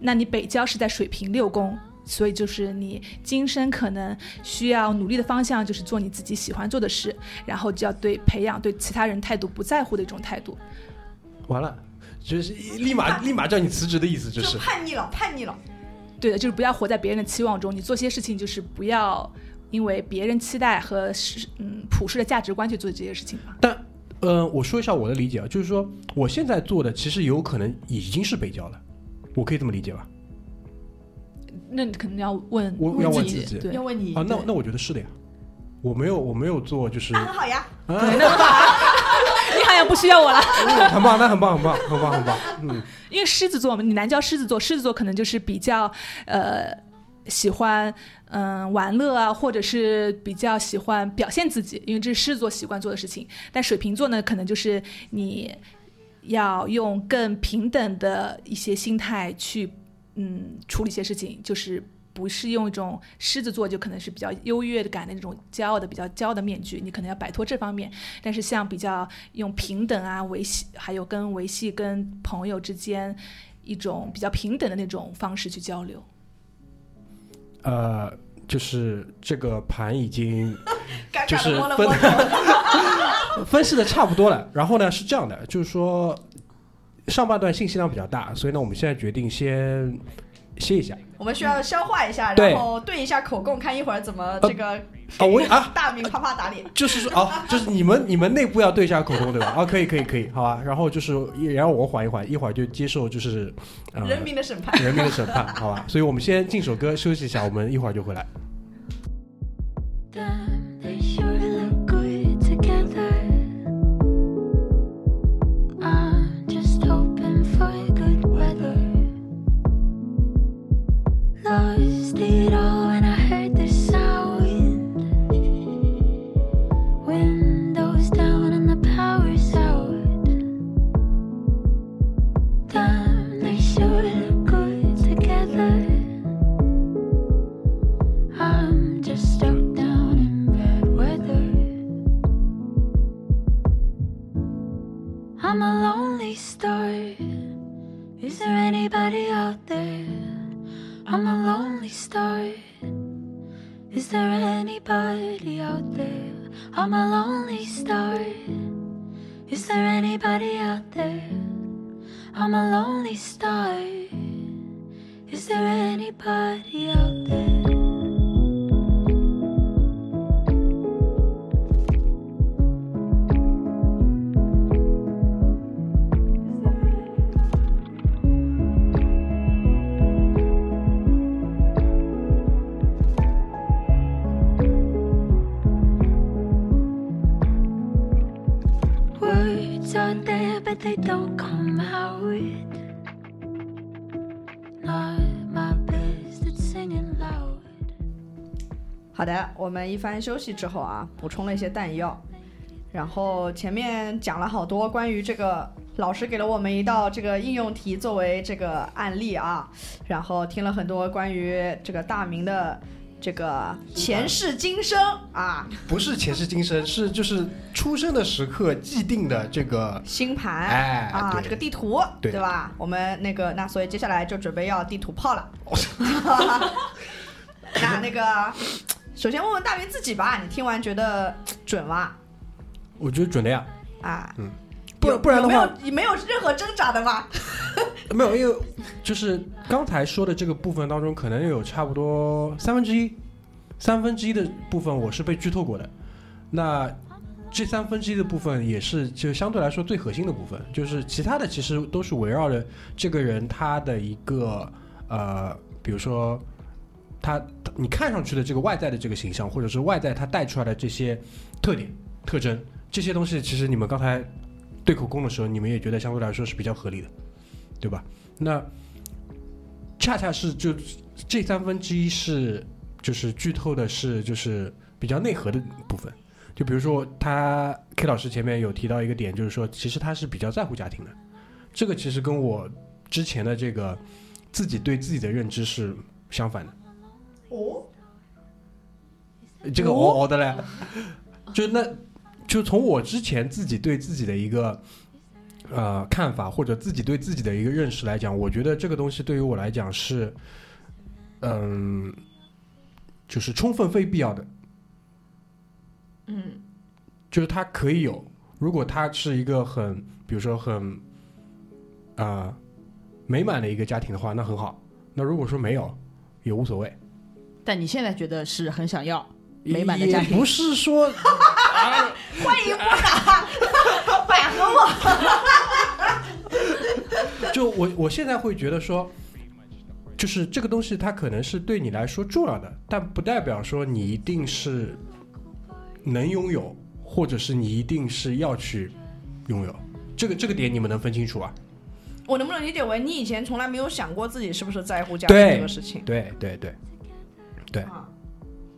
那你北郊是在水平六宫。所以就是你今生可能需要努力的方向就是做你自己喜欢做的事，然后就要对培养对其他人态度不在乎的一种态度。完了，就是立马 立马叫你辞职的意思，就就是叛逆了，叛逆了。对的，就是不要活在别人的期望中，你做些事情就是不要因为别人期待和是嗯普世的价值观去做这些事情吧。但呃，我说一下我的理解啊，就是说我现在做的其实有可能已经是北交了，我可以这么理解吧？那你可能要问我要问自自己要问你啊，那那我觉得是的呀，我没有我没有做就是那很好呀。啊，对，那你好像不需要我了，嗯很棒，那很棒，很棒，很棒，很棒，嗯，因为狮子座嘛，你南郊狮子座，狮子座可能就是比较呃喜欢嗯、玩乐啊，或者是比较喜欢表现自己，因为这是狮子座习惯做的事情。但水瓶座呢，可能就是你要用更平等的一些心态去嗯处理一些事情，就是。不是用一种狮子座就可能是比较优越感的那种骄傲的、比较骄傲的面具，你可能要摆脱这方面。但是像比较用平等啊维系，还有跟维系跟朋友之间一种比较平等的那种方式去交流。呃，就是这个盘已经 就是分。分析的差不多了。然后呢，是这样的，就是说上半段信息量比较大，所以呢，我们现在决定先歇一下。我们需要消化一下，然后对一下口供，看一会儿怎么这个啊，我啊，大名啪啪打脸。就是说啊，就是你们你们内部要对一下口供，对吧？啊，可以可以可以，好吧。然后就是也让我缓一缓，一会儿就接受就是呃人民的审判。人民的审判，好吧。所以我们先进首歌休息一下，我们一会儿就回来。Lost it all when I heard the sound. Windows down and the power's out. Damn, they sure look good together. I'm just stuck down in bad weather. I'm a lonely star. Is there anybody out there? I'm a lonely star. Is there anybody out there? I'm a lonely star. Is there anybody out there? I'm a lonely star. Is there anybody out there? 们一番休息之后啊，补充了一些弹药，然后前面讲了好多关于这个老师给了我们一道这个应用题作为这个案例啊，然后听了很多关于这个大明的这个前世今生啊。不是前世今生，是就是出生的时刻既定的这个星盘哎啊这个地图对。吧？我们那个那所以接下来就准备要地图炮了。那那个首先问问大明自己吧，你听完觉得准吗？我觉得准的呀。啊，嗯，不然不然的话有没有没有任何挣扎的吗？没有，因为就是刚才说的这个部分当中，可能有差不多三分之一，三分之一的部分我是被剧透过的。那这三分之一的部分也是就相对来说最核心的部分，就是其他的其实都是围绕着这个人他的一个呃，比如说他你看上去的这个外在的这个形象，或者是外在他带出来的这些特点特征，这些东西其实你们刚才对口供的时候，你们也觉得相对来说是比较合理的。对吧？那恰恰是就这三分之一是就是剧透的是就是比较内核的部分。就比如说他 K 老师前面有提到一个点，就是说其实他是比较在乎家庭的。这个其实跟我之前的这个自己对自己的认知是相反的。哦，这个嗷嗷的嘞，就那就从我之前自己对自己的一个呃看法，或者自己对自己的一个认识来讲，我觉得这个东西对于我来讲是，嗯，就是充分非必要的。嗯，就是它可以有，如果它是一个很，比如说很啊、呃美满的一个家庭的话，那很好。那如果说没有，也无所谓。但你现在觉得是很想要美满的家庭不是说 欢迎拨打百合网。就我我现在会觉得说，就是这个东西它可能是对你来说重要的，但不代表说你一定是能拥有，或者是你一定是要去拥有。这个这个点你们能分清楚啊？我能不能理解为你以前从来没有想过自己是不是在乎家庭对这个事情？对对对对，啊，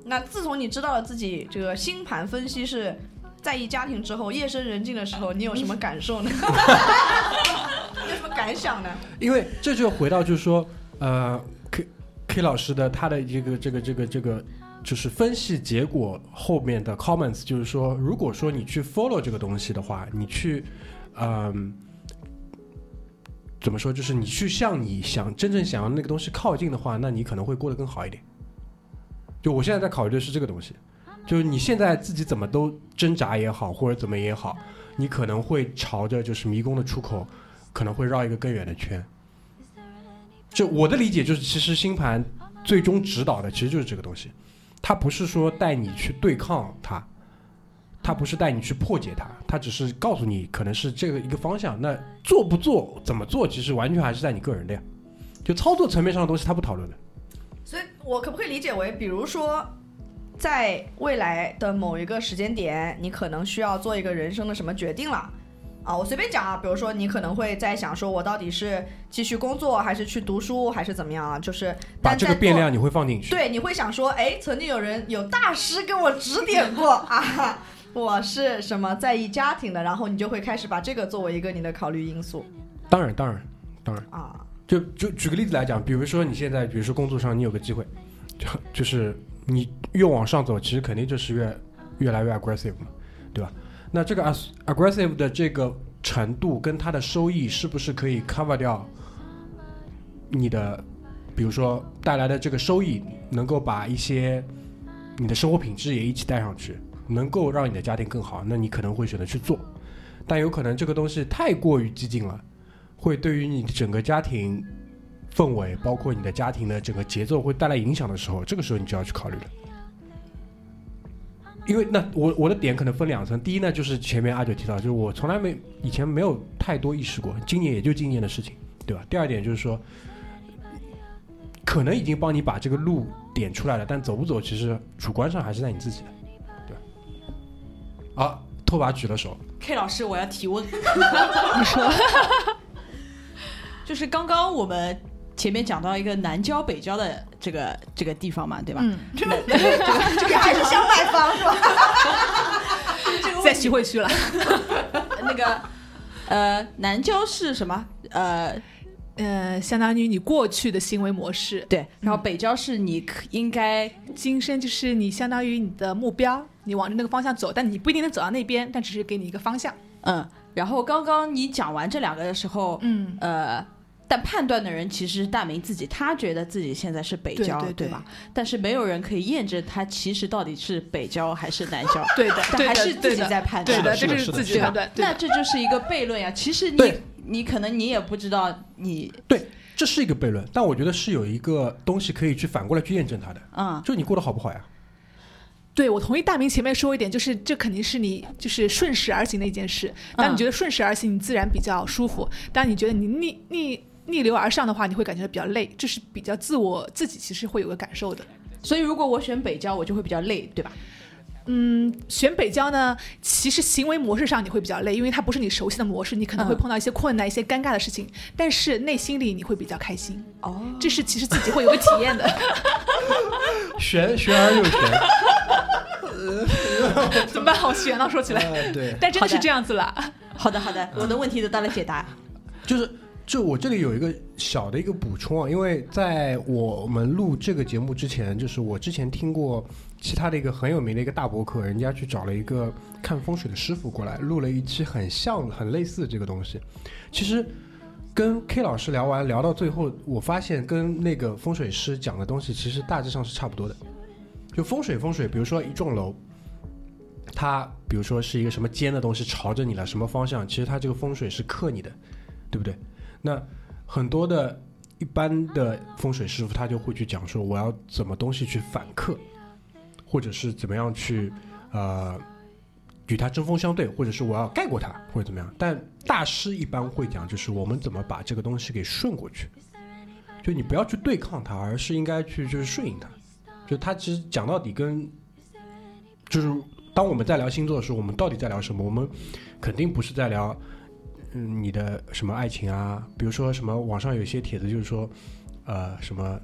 那自从你知道了自己这个星盘分析是在意家庭之后，夜深人静的时候，你有什么感受呢？你有什么感想呢？因为这就回到就是说，呃，K K 老师的他的这个这个这个这个。就是分析结果后面的 comments，就是说，如果说你去 follow 这个东西的话，你去，嗯、怎么说？就是你去向你想真正想要那个东西靠近的话，那你可能会过得更好一点。就我现在在考虑的是这个东西，就是你现在自己怎么都挣扎也好，或者怎么也好，你可能会朝着就是迷宫的出口，可能会绕一个更远的圈。就我的理解就是，其实星盘最终指导的其实就是这个东西，它不是说带你去对抗它，它不是带你去破解它，它只是告诉你可能是这个一个方向。那做不做，怎么做，其实完全还是在你个人的呀。就操作层面上的东西，它不讨论的。所以我可不可以理解为，比如说，在未来的某一个时间点，你可能需要做一个人生的什么决定了？啊，我随便讲啊，比如说你可能会在想说，我到底是继续工作，还是去读书，还是怎么样啊？就是把但这个变量你会放进去。对，你会想说，哎，曾经有人有大师跟我指点过 啊，我是什么在意家庭的，然后你就会开始把这个作为一个你的考虑因素当然，当然，当然。啊。就就举个例子来讲，比如说你现在，比如说工作上你有个机会，就就是你越往上走，其实肯定就是越越来越 aggressive 嘛，对吧？那这个 as- aggressive 的这个程度跟它的收益是不是可以 cover 掉你的，比如说带来的这个收益，能够把一些你的生活品质也一起带上去，能够让你的家庭更好，那你可能会选择去做。但有可能这个东西太过于激进了，会对于你整个家庭氛围，包括你的家庭的整个节奏会带来影响的时候，这个时候你就要去考虑了。因为那我我的点可能分两层，第一呢就是前面阿九提到，就是我从来没以前没有太多意识过，今年也就今年的事情，对吧？第二点就是说，可能已经帮你把这个路点出来了，但走不走其实主观上还是在你自己的，对吧？好，拓跋举了手，K 老师，我要提问。你说，就是刚刚我们前面讲到一个南郊北郊的这个这个地方嘛，对吧？嗯，这个还是想买房是吧？在徐汇区了。那个呃，南郊是什么？呃，呃，相当于你过去的行为模式，对，然后北郊是你应该今生就是你相当于你的目标，你往着那个方向走，但你不一定能走到那边，但只是给你一个方向。嗯。然后刚刚你讲完这两个的时候，嗯，呃，但判断的人其实是大明自己，他觉得自己现在是北郊，对对对吧？但是没有人可以验证他其实到底是北郊还是南郊，对的，但还是自己在判断。对的，这是是自己判断。那这就是一个悖论呀。其实你你可能你也不知道你对，这是一个悖论，但我觉得是有一个东西可以去反过来去验证它的，嗯就你过得好不好呀？对，我同意大明前面说一点，就是这肯定是你就是顺势而行的一件事。当你嗯觉得顺势而行，你自然比较舒服；当你觉得你逆逆逆流而上的话，你会感觉到比较累。这是比较自我自己其实会有个感受的。所以如果我选北郊，我就会比较累，对吧？嗯，选北郊呢，其实行为模式上你会比较累，因为它不是你熟悉的模式，你可能会嗯碰到一些困难、一些尴尬的事情，但是内心里你会比较开心。哦，这是其实自己会有个体验的。玄玄而又玄，怎么办？好悬啊，说起来，呃对，但真的是这样子了。好的好的，我的问题得到了解答。就是就我这里有一个小的一个补充啊，因为在我们录这个节目之前，就是我之前听过其他的一个很有名的一个大博客，人家去找了一个看风水的师傅过来录了一期很像很类似这个东西。其实跟 K 老师聊完聊到最后，我发现跟那个风水师讲的东西其实大致上是差不多的。就风水风水，比如说一幢楼，它比如说是一个什么尖的东西朝着你了，什么方向，其实它这个风水是克你的，对不对？那很多的一般的风水师傅他就会去讲说，我要怎么东西去反克，或者是怎么样去呃与它针锋相对，或者是我要盖过它，或者怎么样。但大师一般会讲，就是我们怎么把这个东西给顺过去，就你不要去对抗它，而是应该去就是顺应它。就它其实讲到底跟就是当我们在聊星座的时候，我们到底在聊什么？我们肯定不是在聊嗯你的什么爱情啊，比如说什么网上有些帖子就是说呃什么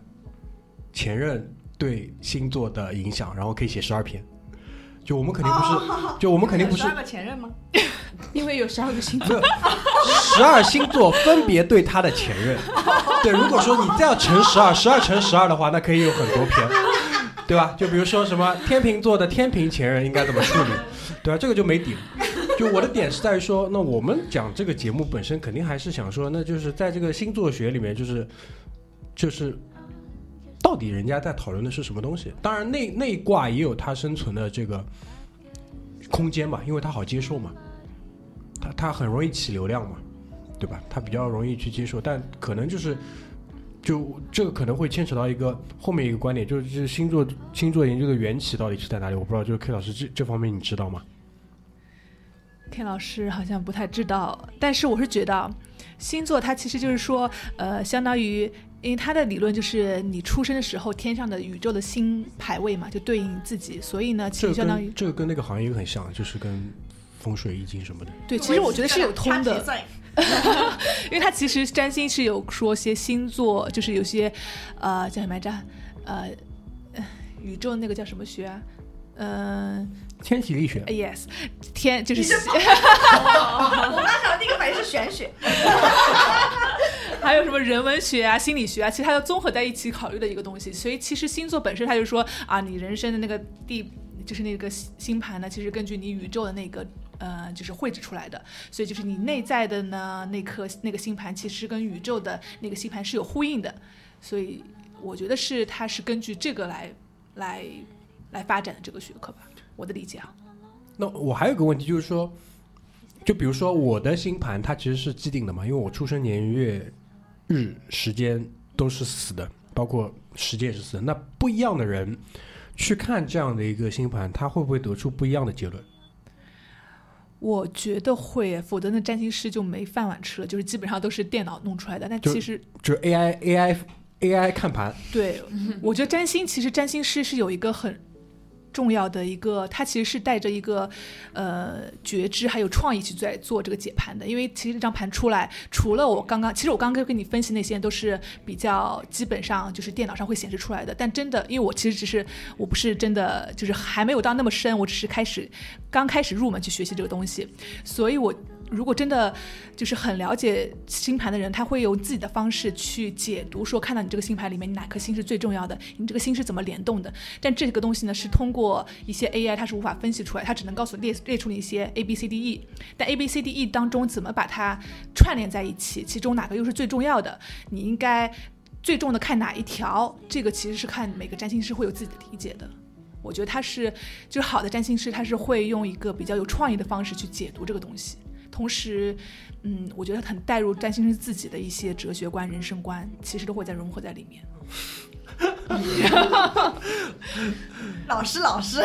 前任对星座的影响，然后可以写十二篇。就我们肯定不是，就我们肯定不是十二个前任吗？因为有十二个星座，十二星座分别对他的前任。对，如果说你再要乘十二，十二乘十二的话，那可以有很多篇，对吧？就比如说什么天秤座的天平前任应该怎么处理，对吧？这个就没底了。就我的点是在于说，那我们讲这个节目本身肯定还是想说，那就是在这个星座学里面，就是就是到底人家在讨论的是什么东西？当然内内卦也有它生存的这个空间嘛，因为它好接受嘛。它它很容易起流量嘛，对吧？它比较容易去接受，但可能就是就这个可能会牵扯到一个后面一个观点，就是就是星座星座研究的缘起到底是在哪里？我不知道，就是 K 老师这这方面你知道吗？K 老师好像不太知道，但是我是觉得星座它其实就是说，呃，相当于，因为它的理论就是你出生的时候天上的宇宙的星排位嘛，就对应你自己，所以呢，其实相当于跟这个跟那个行业很像，就是跟风水易经什么的。对，其实我觉得是有通的，因为它其实占星是有说些星座，就是有些，呃，叫什么来着？呃，呃宇宙那个叫什么学啊？嗯、天体力学呃、，yes，天就是你是 我刚想第一个反应是玄学，还有什么人文学啊、心理学啊，其实它都综合在一起考虑的一个东西。所以其实星座本身，它就说啊，你人生的那个地，就是那个星星盘呢，其实根据你宇宙的那个呃，就是绘制出来的。所以就是你内在的呢那颗那个星盘，其实跟宇宙的那个星盘是有呼应的。所以我觉得是它是根据这个来来来发展的这个学科吧，我的理解啊。那我还有个问题就是说，就比如说我的星盘，它其实是既定的嘛，因为我出生年月日时间都是死的，包括时间也是死的。那不一样的人去看这样的一个星盘，他会不会得出不一样的结论？我觉得会，否则那占星师就没饭碗吃了，就是基本上都是电脑弄出来的。那其实就是 AI AI AI 看盘，对，我觉得占星其实占星师是有一个很重要的一个，他其实是带着一个呃觉知还有创意去在做这个解盘的。因为其实这张盘出来，除了我刚刚，其实我刚刚跟你分析那些都是比较基本上就是电脑上会显示出来的。但真的，因为我其实只是我不是真的就是还没有到那么深，我只是开始刚开始入门去学习这个东西，所以我。如果真的就是很了解星盘的人，他会用自己的方式去解读，说看到你这个星盘里面你哪颗星是最重要的，你这个星是怎么联动的。但这个东西呢，是通过一些 AI 它是无法分析出来，它只能告诉列列出了一些 A B C D E。但 A B C D E 当中怎么把它串联在一起，其中哪个又是最重要的，你应该最重的看哪一条，这个其实是看每个占星师会有自己的理解的。我觉得他是，就是好的占星师，他是会用一个比较有创意的方式去解读这个东西。同时，嗯，我觉得很带入占星师自己的一些哲学观、人生观，其实都会在融合在里面。老 师老师，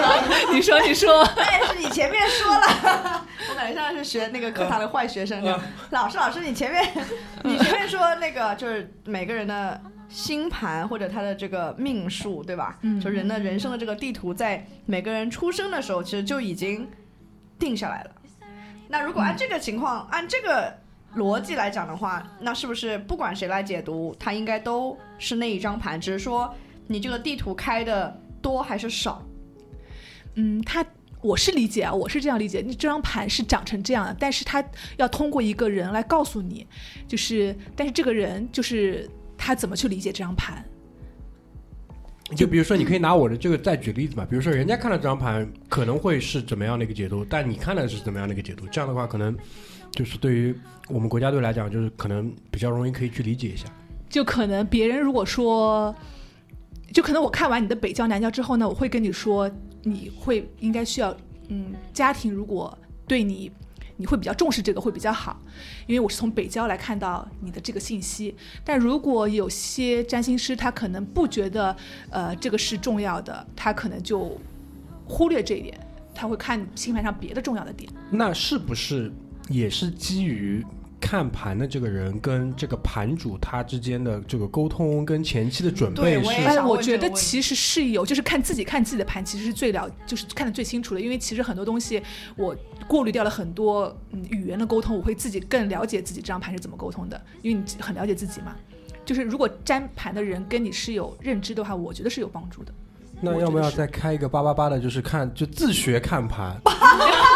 你说，你说，但是你前面说了，我感觉像是学那个课堂的坏学生。老师老师，你前面你前面说那个就是每个人的星盘或者他的这个命数，对吧？嗯就人的人生的这个地图，在每个人出生的时候，其实就已经定下来了。那如果按这个情况，按这个逻辑来讲的话，那是不是不管谁来解读，它应该都是那一张盘，只是说你这个地图开的多还是少？嗯，他我是理解啊，我是这样理解，你这张盘是长成这样的，但是他要通过一个人来告诉你，就是，但是这个人就是他怎么去理解这张盘。就比如说，你可以拿我的这个再举例子嘛，比如说人家看了这张盘可能会是怎么样的一个解读，但你看的是怎么样的一个解读，这样的话可能就是对于我们国家队来讲，就是可能比较容易可以去理解一下。就可能别人如果说，就可能我看完你的北交南交之后呢，我会跟你说，你会应该需要，嗯，家庭如果对你，你会比较重视这个会比较好，因为我是从北郊来看到你的这个信息。但如果有些占星师他可能不觉得，呃，这个是重要的，他可能就忽略这一点，他会看星盘上别的重要的点。那是不是也是基于看盘的这个人跟这个盘主他之间的这个沟通跟前期的准备是我也？哎，我觉得其实是有，就是看自己看自己的盘，其实是最了，就是看的最清楚的。因为其实很多东西我过滤掉了很多嗯语言的沟通，我会自己更了解自己这张盘是怎么沟通的，因为你很了解自己嘛。就是如果粘盘的人跟你是有认知的话，我觉得是有帮助的。那要不要再开一个八八八的，就是看就自学看盘？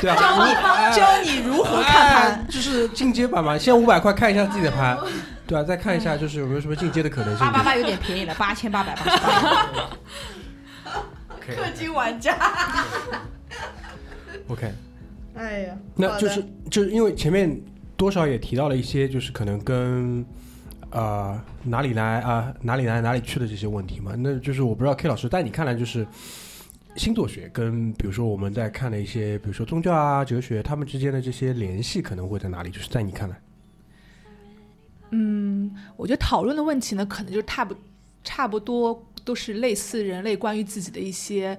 对啊，教你哎教你如何看盘。哎就是进阶版嘛，先五百块看一下自己的盘，对啊，再看一下就是有没有什么进阶的可能性八。八八有点便宜了，八千八百八十八。氪金玩家，OK，哎呀，那就是就是因为前面多少也提到了一些，就是可能跟呃哪里来啊、哪里来哪里去的这些问题嘛。那就是我不知道 K 老师，在你看来，就是星座学跟比如说我们在看的一些，比如说宗教啊、哲学，他们之间的这些联系可能会在哪里？就是在你看来，嗯，我觉得讨论的问题呢，可能就差不差不多都是类似人类关于自己的一些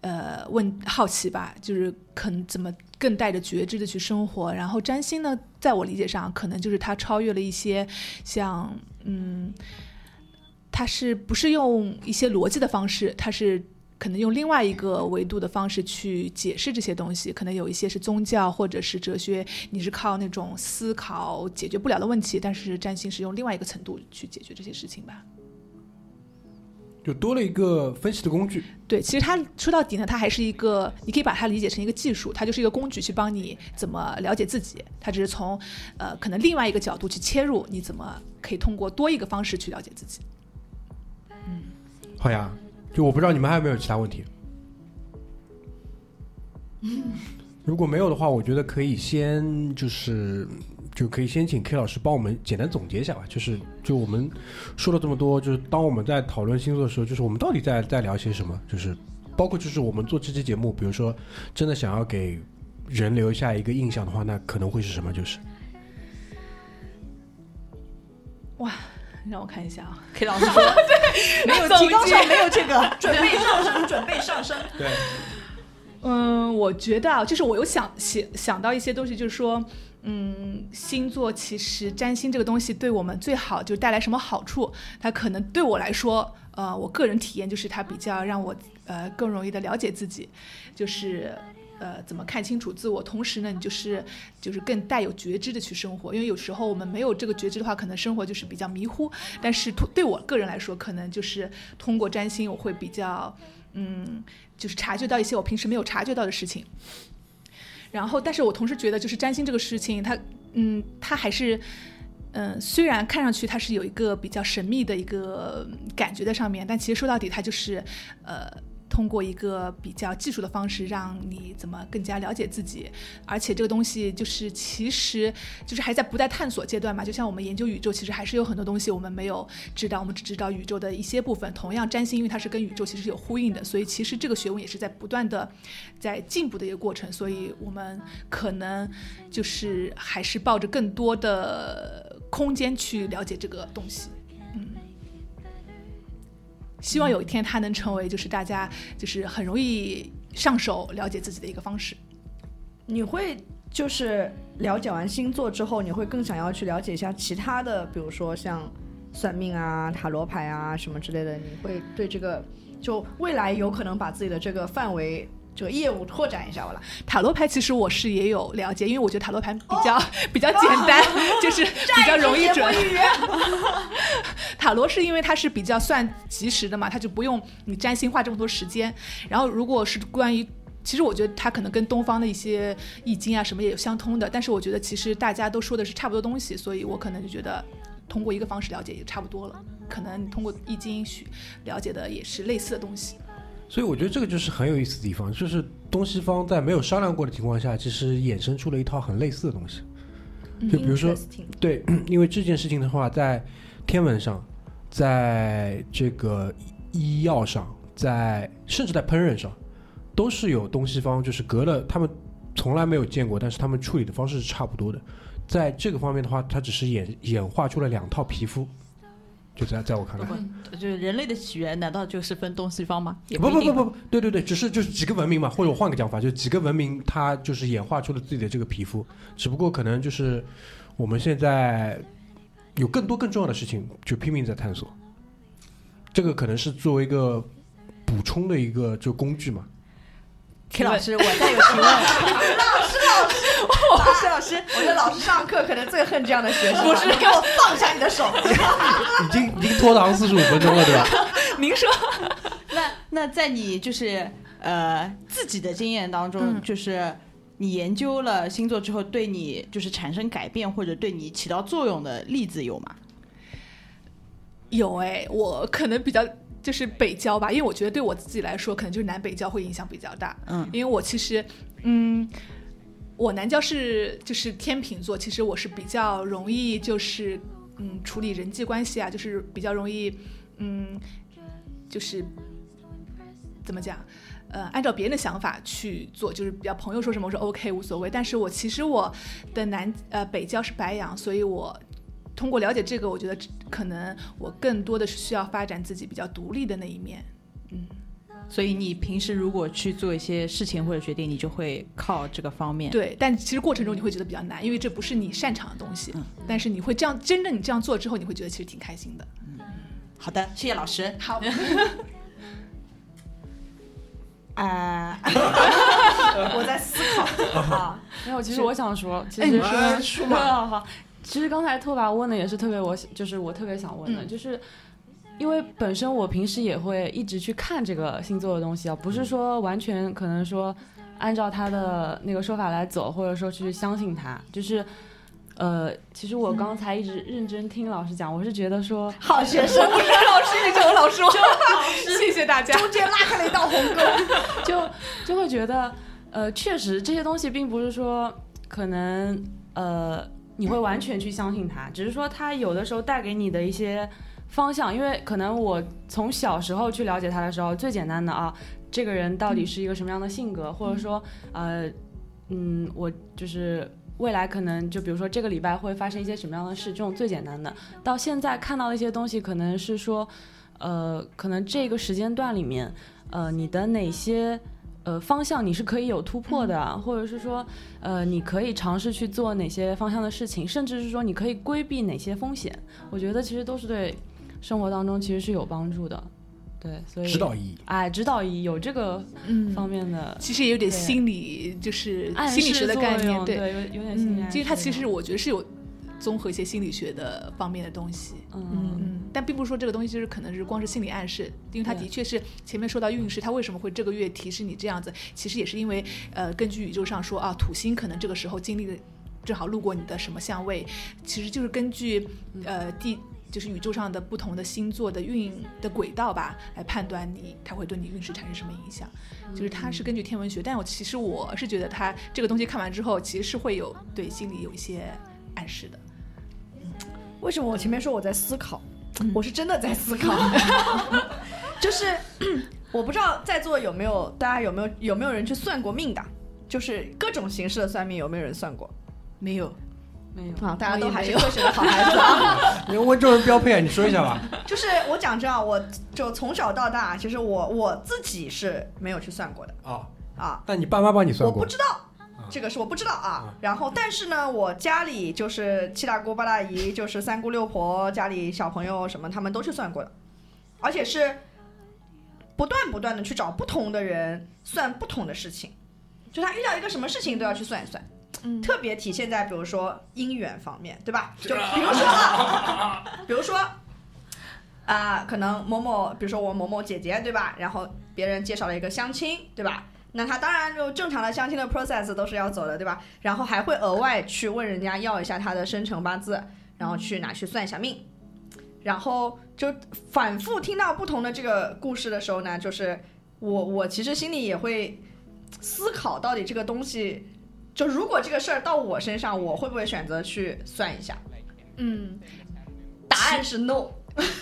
呃问好奇吧，就是可能怎么更带着觉知的去生活。然后占星呢，在我理解上，可能就是它超越了一些像嗯，它是不是用一些逻辑的方式，它是。可能用另外一个维度的方式去解释这些东西，可能有一些是宗教或者是哲学，你是靠那种思考解决不了的问题，但是占星是用另外一个程度去解决这些事情吧。就多了一个分析的工具。对，其实它说到底呢，它还是一个，你可以把它理解成一个技术，它就是一个工具，去帮你怎么了解自己。它只是从呃可能另外一个角度去切入，你怎么可以通过多一个方式去了解自己。嗯好呀，就我不知道你们还有没有其他问题。如果没有的话，我觉得可以先就是就可以先请 K 老师帮我们简单总结一下吧。就是就我们说了这么多，就是当我们在讨论星座的时候，就是我们到底在在聊些什么？就是包括就是我们做这期节目，比如说真的想要给人留下一个印象的话，那可能会是什么？就是让我看一下啊，K 老师说，没有提高上没有这个，准备上升，准备上升。对，嗯，我觉得啊，就是我有想想想到一些东西，就是说，嗯，星座其实占星这个东西对我们最好就带来什么好处？它可能对我来说，呃，我个人体验就是它比较让我呃更容易的了解自己，就是。呃，怎么看清楚自我？同时呢，你就是就是更带有觉知的去生活，因为有时候我们没有这个觉知的话，可能生活就是比较迷糊。但是对我个人来说，可能就是通过占星，我会比较嗯，就是察觉到一些我平时没有察觉到的事情。然后，但是我同时觉得，就是占星这个事情，它，嗯，它还是，嗯，虽然看上去它是有一个比较神秘的一个感觉在上面，但其实说到底，它就是，呃。通过一个比较技术的方式，让你怎么更加了解自己，而且这个东西就是其实就是还在不在探索阶段嘛。就像我们研究宇宙，其实还是有很多东西我们没有知道，我们只知道宇宙的一些部分。同样，占星因为它是跟宇宙其实有呼应的，所以其实这个学问也是在不断的在进步的一个过程。所以我们可能就是还是抱着更多的空间去了解这个东西。希望有一天它能成为就是大家就是很容易上手了解自己的一个方式。你会就是了解完星座之后，你会更想要去了解一下其他的，比如说像算命啊、塔罗牌啊什么之类的。你会对这个就未来有可能把自己的这个范围。这个业务拓展一下我了。塔罗牌其实我是也有了解，因为我觉得塔罗牌比较、比较简单，就是比较容易准。塔罗是因为它是比较算及时的嘛，它就不用你占星花这么多时间。然后如果是关于其实我觉得它可能跟东方的一些易经啊什么也有相通的，但是我觉得其实大家都说的是差不多东西，所以我可能就觉得通过一个方式了解也差不多了。可能通过易经去了解的也是类似的东西。所以我觉得这个就是很有意思的地方，就是东西方在没有商量过的情况下，其实衍生出了一套很类似的东西。就比如说，对，因为这件事情的话，在天文上，在这个医药上，在甚至在烹饪上，都是有东西方就是隔了他们从来没有见过，但是他们处理的方式是差不多的。在这个方面的话，它只是演演化出了两套皮肤。就在在我看来，就是人类的起源，难道就是分东西方吗？不不不不不，对对对，只是就是几个文明嘛，或者我换个讲法，就是几个文明它就是演化出了自己的这个皮肤，只不过可能就是我们现在有更多更重要的事情，就拼命在探索。这个可能是作为一个补充的一个就工具嘛。K 老师，我再有提问。老师，老师，老师，老师，我觉得老师上课可能最恨这样的学生。不是，给我放下你的手。已经已经拖堂四十五分钟了，对吧？您说，那那在你就是呃自己的经验当中，嗯就是你研究了星座之后，对你就是产生改变或者对你起到作用的例子有吗？有哎，我可能比较就是北交吧，因为我觉得对我自己来说，可能就是南北交会影响比较大。嗯，因为我其实，嗯，我南交是就是天秤座，其实我是比较容易就是嗯处理人际关系啊，就是比较容易嗯就是怎么讲？呃，按照别人的想法去做，就是比较朋友说什么我说 OK 无所谓。但是我其实我的南呃北交是白羊，所以我通过了解这个，我觉得可能我更多的是需要发展自己比较独立的那一面。嗯，所以你平时如果去做一些事情或者决定，你就会靠这个方面。对，但其实过程中你会觉得比较难，因为这不是你擅长的东西。嗯但是你会这样，真正你这样做之后，你会觉得其实挺开心的。嗯好的，谢谢老师。好，啊 我在思考 啊，没有，其实我想说，其哎实你说说嘛，好，其实刚才拓跋问的也是特别我，就是我特别想问的，嗯就是因为本身我平时也会一直去看这个星座的东西啊，不是说完全可能说按照他的那个说法来走，或者说去相信他，就是。呃，其实我刚才一直认真听老师讲，我是觉得说，好学生 老师，你叫我老师，谢谢大家。中间拉开了一道鸿沟。就就会觉得，呃，确实这些东西并不是说可能呃你会完全去相信他，只是说他有的时候带给你的一些方向，因为可能我从小时候去了解他的时候，最简单的啊，这个人到底是一个什么样的性格，或者说呃。嗯，我就是未来可能就比如说这个礼拜会发生一些什么样的事，这种最简单的。到现在看到的一些东西，可能是说，呃，可能这个时间段里面，呃，你的哪些呃方向你是可以有突破的，啊或者是说，呃，你可以尝试去做哪些方向的事情，甚至是说你可以规避哪些风险。我觉得其实都是对生活当中其实是有帮助的。对，所以指导意义。哎，指导意义有这个嗯方面的其实也有点心理，就是心理学的概念，用对，有有点心理嗯，其实它其实我觉得是有综合一些心理学的方面的东西。嗯嗯，但并不是说这个东西就是可能是光是心理暗示，因为它的确是前面说到运势，它为什么会这个月提示你这样子，其实也是因为呃，根据宇宙上说啊，土星可能这个时候经历的正好路过你的什么相位，其实就是根据呃地。就是宇宙上的不同的星座的运的轨道吧，来判断你它会对你运势产生什么影响。就是它是根据天文学，但我其实我是觉得它这个东西看完之后，其实是会有对心理有一些暗示的。为什么我前面说我在思考？我是真的在思考，就是我不知道在座有没有大家有没有有没有人去算过命的，就是各种形式的算命有没有人算过没有，没有啊？大家都还是我也没有科学的好孩子啊。你温州人标配啊，你说一下吧。就是我讲真啊，我就从小到大，其实我我自己是没有去算过的啊，啊，但你爸妈帮你算过我不？知道。这个是我不知道啊，然后但是呢，我家里就是七大姑八大姨，就是三姑六婆，家里小朋友什么，他们都去算过的，而且是不断不断的去找不同的人算不同的事情，就他遇到一个什么事情都要去算一算，嗯特别体现在比如说姻缘方面，对吧？就比如说啊，比如说啊、可能某某，比如说我某某姐姐，对吧？然后别人介绍了一个相亲，对吧？那他当然就正常的相亲的 process 都是要走的，对吧？然后还会额外去问人家要一下他的生辰八字，然后去拿去算一下命，然后就反复听到不同的这个故事的时候呢，就是我我其实心里也会思考，到底这个东西，就如果这个事儿到我身上，我会不会选择去算一下？嗯，答案是 no。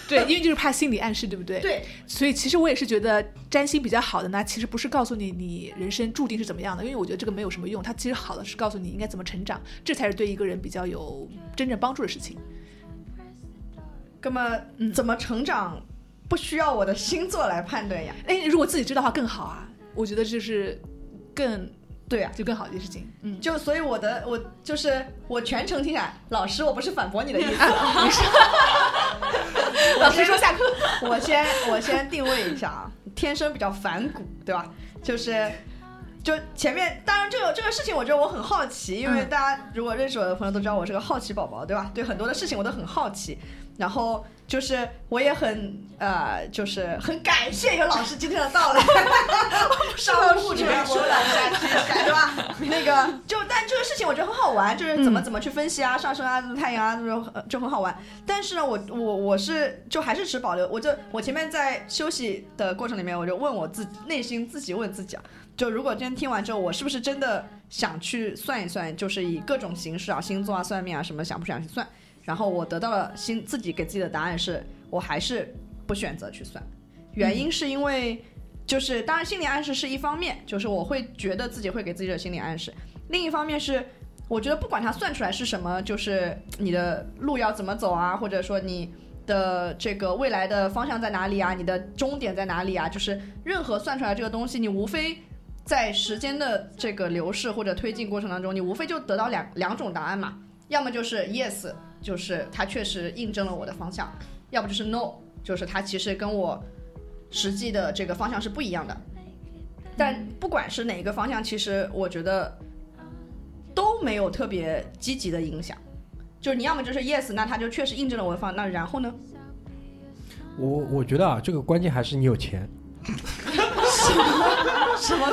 对，因为就是怕心理暗示，对不对？对，所以其实我也是觉得占星比较好的呢，其实不是告诉你你人生注定是怎么样的，因为我觉得这个没有什么用。它其实好的是告诉你应该怎么成长，这才是对一个人比较有真正帮助的事情。那么嗯怎么成长，不需要我的星座来判断呀？哎，如果自己知道的话更好啊，我觉得就是更对啊，就更好的一件事情。嗯，就所以我的我就是我全程听下来，老师我不是反驳你的意思，老师说下课。我先我先定位一下啊，天生比较反骨，对吧？就是就前面，当然这个这个事情，我觉得我很好奇，因为嗯大家如果认识我的朋友都知道我是个好奇宝宝，对吧？对很多的事情我都很好奇，然后就是我也很呃，就是很感谢有老师今天的到来，上误去说了下去对吧？那个就但这个事情我觉得很好玩，就是怎么嗯怎么去分析啊，上升啊，太阳啊，就很就很好玩。但是呢，我我我是就还是持保留，我就我前面在休息的过程里面，我就问我自己内心自己问自己啊，就如果今天听完之后，我是不是真的想去算一算，就是以各种形式啊，星座啊、算命啊什么，想不想去算？然后我得到了心自己给自己的答案是，我还是不选择去算，原因是因为。就是，当然，心理暗示是一方面，就是我会觉得自己会给自己的心理暗示；另一方面是，我觉得不管它算出来是什么，就是你的路要怎么走啊，或者说你的这个未来的方向在哪里啊，你的终点在哪里啊，就是任何算出来这个东西，你无非在时间的这个流逝或者推进过程当中，你无非就得到两两种答案嘛，要么就是 yes，就是它确实印证了我的方向；要不就是 no，就是它其实跟我实际的这个方向是不一样的。但不管是哪一个方向，其实我觉得都没有特别积极的影响。就是你要么就是 yes，那它就确实印证了我的方向，那然后呢？我我觉得啊，这个关键还是你有钱。什么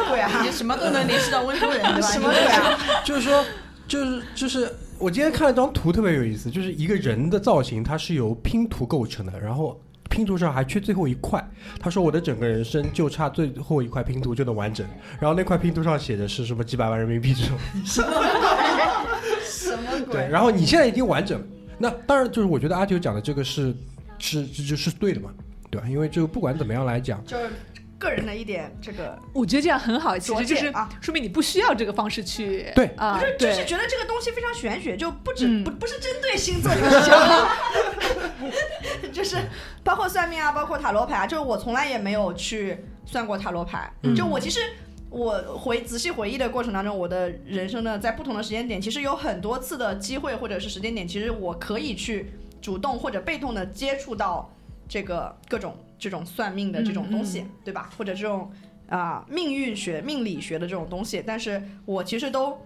鬼啊？你什么都能联系到温州人，对吧？什么鬼啊？就是说，就是就是，我今天看了张图特别有意思，就是一个人的造型，它是由拼图构成的，然后拼图上还缺最后一块。他说我的整个人生就差最后一块拼图就能完整，然后那块拼图上写的是什么几百万人民币这种。什么对，鬼？然后你现在已经完整了，那当然就是我觉得阿九讲的这个是是这就是对的嘛，对吧？因为就不管怎么样来讲，就是个人的一点这个，我觉得这样很好，其实就是啊。说明你不需要这个方式去对。啊不是，，就是，觉得这个东西非常玄学，就不止、嗯。不不是针对星座这个事情，就是包括算命啊，包括塔罗牌啊，就是我从来也没有去算过塔罗牌。嗯。就我其实我回仔细回忆的过程当中，我的人生呢，在不同的时间点，其实有很多次的机会或者是时间点，其实我可以去主动或者被动的接触到这个各种这种算命的这种东西，对吧？或者这种啊、命运学、命理学的这种东西，但是我其实都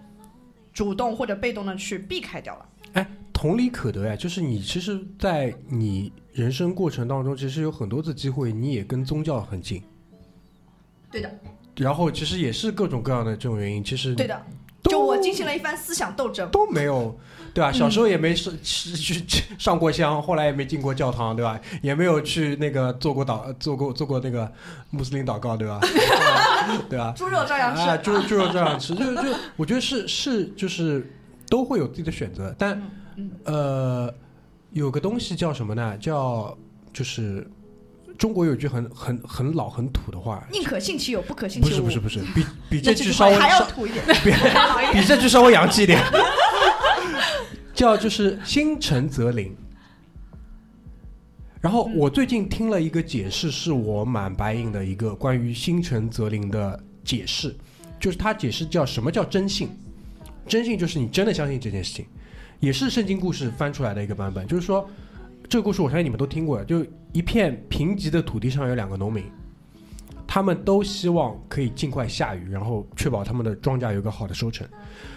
主动或者被动的去避开掉了。哎同理可得呀，就是你其实，在你人生过程当中，其实有很多次机会，你也跟宗教很近，对的，然后其实也是各种各样的这种原因，其实对的，就我进行了一番思想斗争。都没有，对吧？小时候也没上去去上过香，后来也没进过教堂，对吧？也没有去那个做过祷做过做过那个穆斯林祷告，对吧？对吧？猪肉照样吃，啊，猪猪肉照样吃，就就我觉得是是就是都会有自己的选择，但嗯呃，有个东西叫什么呢？叫就是中国有句很很很老很土的话，宁可信其有，不可信其无。不是不是不是，比比这句稍微土一点，比还好一点。比这句稍微洋气一点，叫就是心诚则灵。然后我最近听了一个解释，是我蛮白印的一个关于心诚则灵的解释，就是他解释叫什么叫真信，真信就是你真的相信这件事情，也是圣经故事翻出来的一个版本，就是说这个故事我相信你们都听过，就一片贫瘠的土地上有两个农民，他们都希望可以尽快下雨，然后确保他们的庄稼有一个好的收成。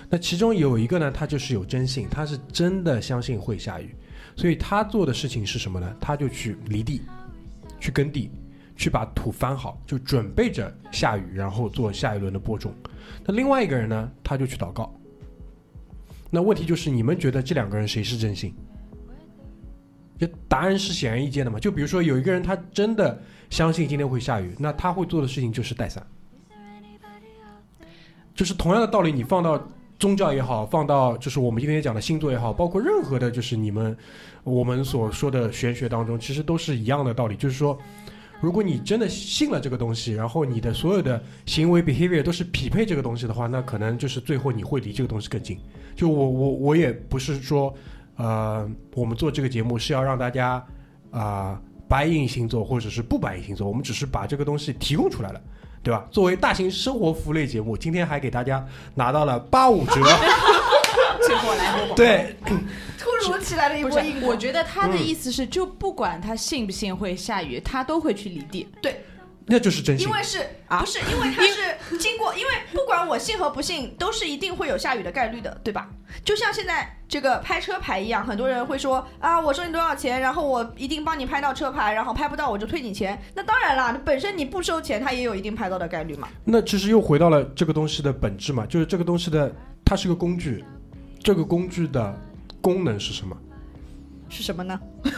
那其中有一个呢，他就是有真信，他是真的相信会下雨，所以他做的事情是什么呢？他就去犁地，去耕地，去把土翻好，就准备着下雨，然后做下一轮的播种。那另外一个人呢，他就去祷告。那问题就是，你们觉得这两个人谁是真信？这答案是显而易见的嘛？就比如说有一个人他真的相信今天会下雨，那他会做的事情就是带伞。就是同样的道理，你放到宗教也好，放到就是我们今天讲的星座也好，包括任何的，就是你们我们所说的玄学当中，其实都是一样的道理。就是说，如果你真的信了这个东西，然后你的所有的行为 behavior 都是匹配这个东西的话，那可能就是最后你会离这个东西更近。就我我我也不是说，呃，我们做这个节目是要让大家啊、白银星座或者是不白银星座，我们只是把这个东西提供出来了。对吧？作为大型生活服务类节目，今天还给大家拿到了八五折。结果来货广。对，突如其来的一波我觉得他的意思是，就不管他信不信会下雨，他都会去犁地。那就是真心因。为是啊不是因为它是经过，因为不管我信和不信，都是一定会有下雨的概率的，对吧？就像现在这个拍车牌一样，很多人会说啊，我收你多少钱，然后我一定帮你拍到车牌，然后拍不到我就退你钱。那当然啦，本身你不收钱，它也有一定拍到的概率嘛。那其实又回到了这个东西的本质嘛，就是这个东西的它是个工具，这个工具的功能是什么？是什么呢？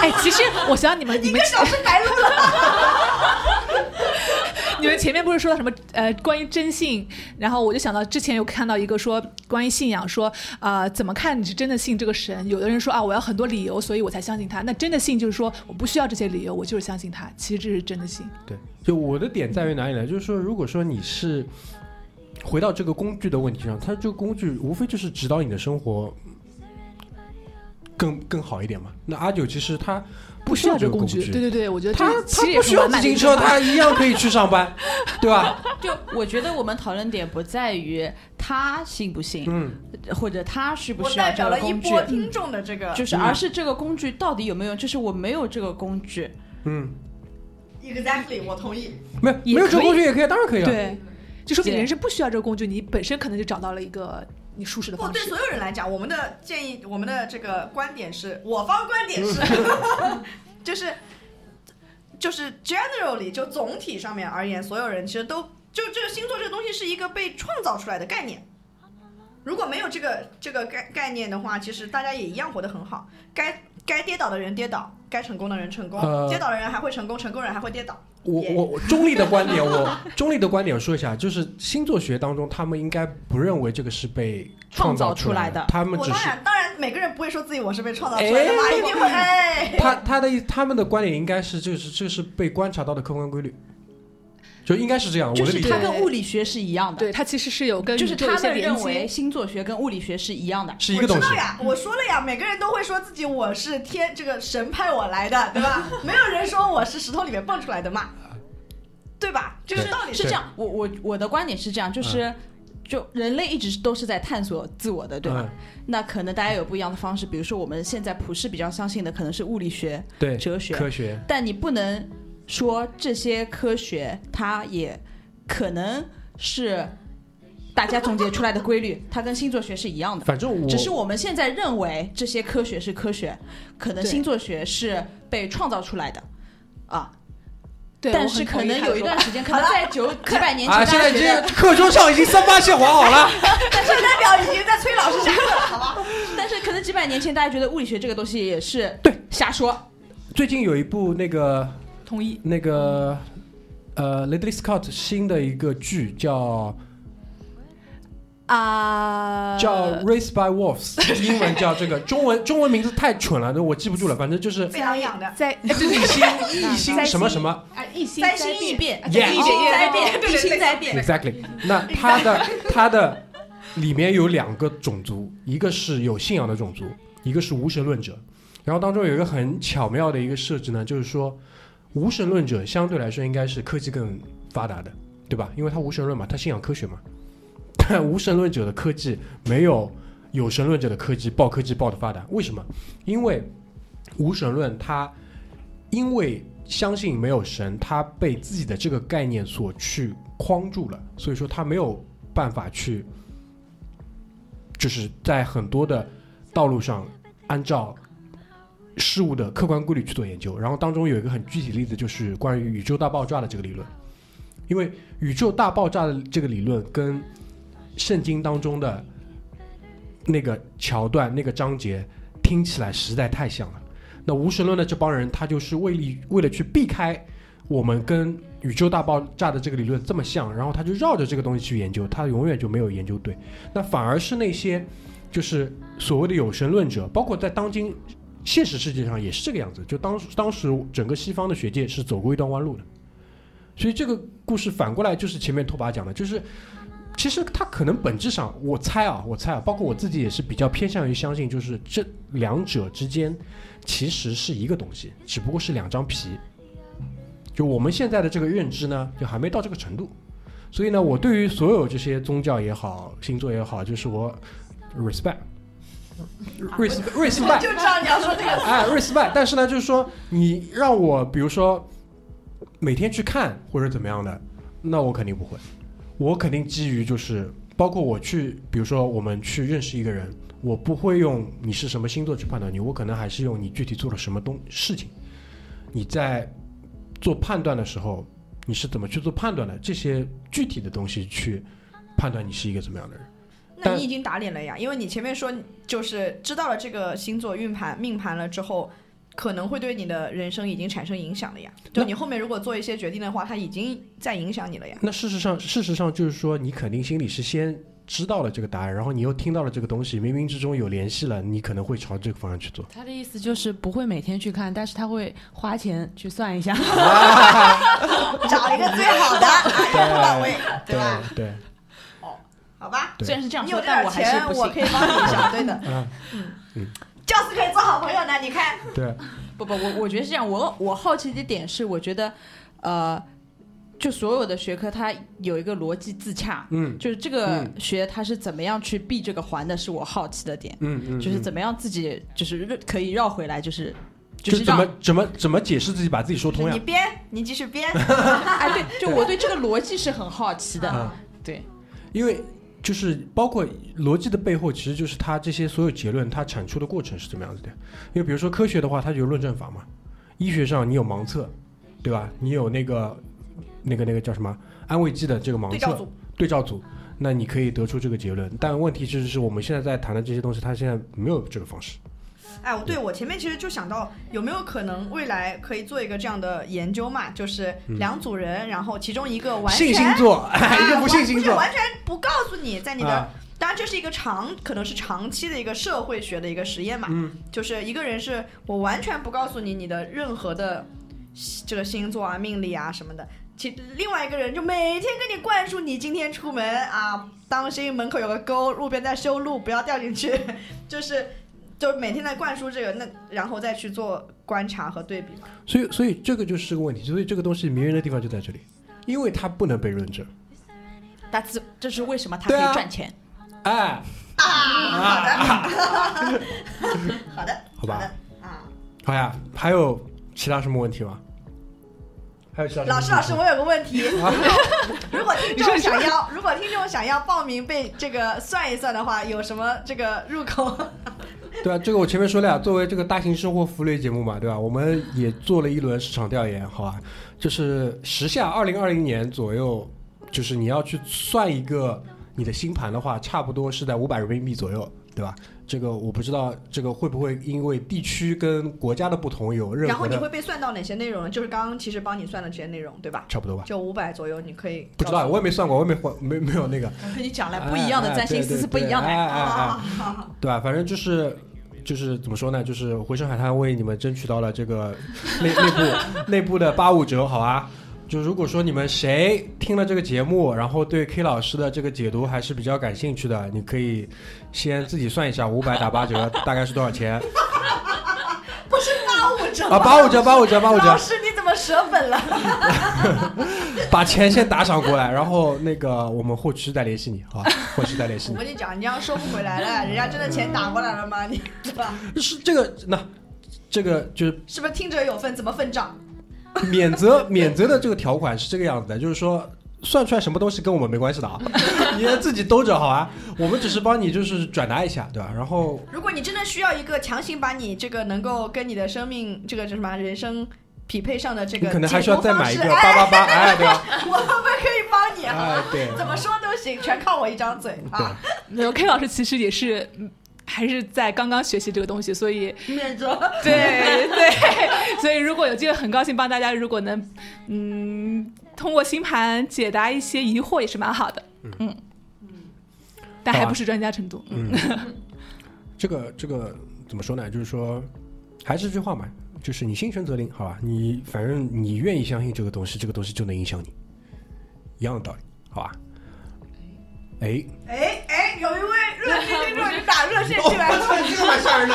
哎，其实我想你们你们一个小时白录了。你们前面不是说到什么呃关于真信，然后我就想到之前有看到一个说关于信仰说啊、怎么看你是真的信这个神？有的人说啊我要很多理由，所以我才相信他。那真的信就是说我不需要这些理由，我就是相信他。其实这是真的信。对，就我的点在于哪里呢？就是说，如果说你是回到这个工具的问题上，它这个工具无非就是指导你的生活更更好一点嘛。那阿九其实他不需要这个工这个具，对对对，我觉得他他不需要自行车，他一样可以去上班，对吧？就我觉得我们讨论点不在于他信不信，嗯，或者他需不我需要代表了一波听众的这个就是而是这个工具到底有没有用，就是我没有这个工具，嗯，exactly，我同意。没有没有这个工具也可以，当然可以了。对，就说明对人是不需要这个工具，你本身可能就找到了一个你舒适的不，方式对所。有人来讲，我们的建议，我们的这个观点是，我方观点是，就是就是 generally 就总体上面而言，所有人其实都就这个星座这个东西是一个被创造出来的概念。如果没有这个这个概概念的话，其实大家也一样活得很好。该该跌倒的人跌倒，该成功的人成功，呃跌倒的人还会成功，成功人还会跌倒。我我我中立的观点，我 中立的观点说一下，就是星座学当中，他们应该不认为这个是被创造出来来的他们只是我当然每个人不会说自己我是被创造出来的嘛，哎一定会哎。他他的意他们的观点应该是就是这是被观察到的客观规律，就应该是这样。我就是它跟物理学是一样的，对，它其实是有跟就是他们认为。星座学跟物理学是一样的。是一个东西我知道。呀，我说了呀，每个人都会说自己我是天这个神派我来的，对吧？没有人说我是石头里面蹦出来的嘛，对吧？这个道理是这样，我我我的观点是这样，就是。就人类一直都是在探索自我的，对吧？嗯那可能大家有不一样的方式，比如说我们现在普世比较相信的可能是物理学，对，哲学科学，但你不能说这些科学它也可能是大家总结出来的规律，它跟星座学是一样的。反正我只是我们现在认为这些科学是科学，可能星座学是被创造出来的啊。对，但是可能有一段时间，可能在九几百年前，啊，现在已经课桌上已经三八线划好了。但是代表已经在催老师下课了，好吧？但是可能几百年前大家觉得物理学这个东西也是对瞎说，最近有一部那个同意。那个呃，Ridley Scott 新的一个剧叫啊，叫《Race by Wolves 》，英文叫这个，中文中文名字太蠢了，那我记不住了。反正就是非常养的，在异星异星什么什么啊，一心三星异变异变灾变，对对地心灾变，Exactly。那它的它的里面有两个种族，一个是有信仰的种族，一个是无神论者。然后当中有一个很巧妙的一个设置呢，就是说无神论者相对来说应该是科技更发达的，对吧？因为他无神论嘛，他信仰科学嘛。但 无神论者的科技没有有神论者的科技爆科技爆的发达，为什么？因为无神论它因为相信没有神，他被自己的这个概念所去框住了，所以说他没有办法去，就是在很多的道路上按照事物的客观规律去做研究。然后当中有一个很具体的例子，就是关于宇宙大爆炸的这个理论，因为宇宙大爆炸的这个理论跟圣经当中的那个桥段、那个章节听起来实在太像了。那无神论的这帮人，他就是为了为了去避开我们跟宇宙大爆炸的这个理论这么像，然后他就绕着这个东西去研究，他永远就没有研究对。那反而是那些就是所谓的有神论者，包括在当今现实世界上也是这个样子。就当当时整个西方的学界是走过一段弯路的，所以这个故事反过来就是前面拓跋讲的，就是其实他可能本质上，我猜啊，我猜啊，包括我自己也是比较偏向于相信，就是这两者之间其实是一个东西，只不过是两张皮。就我们现在的这个认知呢，就还没到这个程度。所以呢，我对于所有这些宗教也好，星座也好，就是我 respect。Respect respect 就知道你要说这个。哎，respect。但是呢，就是说你让我比如说每天去看或者怎么样的，那我肯定不会。我肯定基于就是包括我去，比如说我们去认识一个人，我不会用你是什么星座去判断你，我可能还是用你具体做了什么东事情。你在做判断的时候，你是怎么去做判断的？这些具体的东西去判断你是一个怎么样的人。那你已经打脸了呀，因为你前面说就是知道了这个星座运盘命盘了之后，可能会对你的人生已经产生影响了呀。就你后面如果做一些决定的话，它已经在影响你了呀。那事实上，事实上就是说，你肯定心里是先知道了这个答案，然后你又听到了这个东西，冥冥之中有联系了，你可能会朝这个方向去做。他的意思就是不会每天去看，但是他会花钱去算一下。找一个最好的，啊，一步到位，对吧？对，好吧，虽然是这样说但我还是，我可。以帮你一下，对的。嗯，就是可以做好朋友的，你看。对，不不，我我觉得是这样。我我好奇的点是，我觉得，呃，就所有的学科它有一个逻辑自洽，嗯就是这个嗯学它是怎么样去避这个环的，是我好奇的点。嗯嗯，就是嗯怎么样自己就是可以绕回来，就是就是怎么怎么怎么解释自己，把自己说通呀？你编，你继续编。哎对，就我对这个逻辑是很好奇的。啊对，因为就是包括逻辑的背后，其实就是它这些所有结论它产出的过程是怎么样子的。因为比如说科学的话，它就有论证法嘛；医学上你有盲测，对吧？你有那个那个那个叫什么安慰剂的这个盲测对照组，对照组，那你可以得出这个结论。但问题就是，我们现在在谈的这些东西，它现在没有这个方式。哎，我对我前面其实就想到有没有可能未来可以做一个这样的研究嘛，就是两组人，然后其中一个完全信星座，啊 一个不信星座，完完全不告诉你，在你的、啊当然这是一个长，可能是长期的一个社会学的一个实验嘛，嗯。就是一个人是我完全不告诉你你的任何的这个星座啊、命理啊什么的，其另外一个人就每天跟你灌输你今天出门啊，当心门口有个沟，路边在修路，不要掉进去，就是就每天在灌输这个，那然后再去做观察和对比嘛。所以所以这个就是个问题，所以这个东西迷人的地方就在这里，因为它不能被论证。但是这是为什么它可以赚钱？哎啊，好的，好的，好吧，啊，好呀，还有其他什么问题吗？还有其他老师老师，我有个问题，啊 如果听众想要，如果听众想要报名被这个算一算的话，有什么这个入口？对啊，这个我前面说了呀，作为这个大型生活服务类节目嘛，对吧？我们也做了一轮市场调研，好吧？就是时下二零二零年左右，就是你要去算一个你的新盘的话，差不多是在五百人民币左右，对吧？这个我不知道，这个会不会因为地区跟国家的不同有任然后你会被算到哪些内容呢？就是刚刚其实帮你算的这些内容，对吧？差不多吧？就五百左右，你可以不知道，我也没算过，我也没还没没有那个。我跟你讲了，不一样的占星师是不一样的。哎哎哎哎 对吧？反正就是就是怎么说呢？就是回声海滩为你们争取到了这个内内部内部的八五折，好吧？就如果说你们谁听了这个节目，然后对 K 老师的这个解读还是比较感兴趣的，你可以先自己算一下，五百打八折 大概是多少钱不是八五折啊？八五折，八五折，八五折老，师你怎么舍本了？把钱先打赏过来，然后那个我们后期再联系你，好吧？后期再联系你。我跟你讲，你要收不回来了，人家真的钱打过来了吗？你对吧？是这个那这个就是是不是听者有份，怎么分账？免责免责的这个条款是这个样子的，就是说算出来什么东西跟我们没关系的啊，你自己兜着好啊？我们只是帮你就是转达一下，对吧？然后如果你真的需要一个强行把你这个能够跟你的生命这个叫什么人生匹配上的这个你可能还需要再买一个八八八，哎，对吧？哎 我们可以帮你啊，哎，对怎么说都行，全靠我一张嘴对啊。没有 K 老师其实也是。嗯还是在刚刚学习这个东西，所以免责。对对，所以如果有机会，很高兴帮大家，如果能嗯通过星盘解答一些疑惑，也是蛮好的。嗯但还不是专家程度。嗯，嗯，这个这个怎么说呢？就是说，还是这句话嘛，就是你心诚则灵，好吧？你反正你愿意相信这个东西，这个东西就能影响你，一样的道理，好吧？哎，哎哎，有一位热心 听众你打热线进来了。这个蛮吓人的。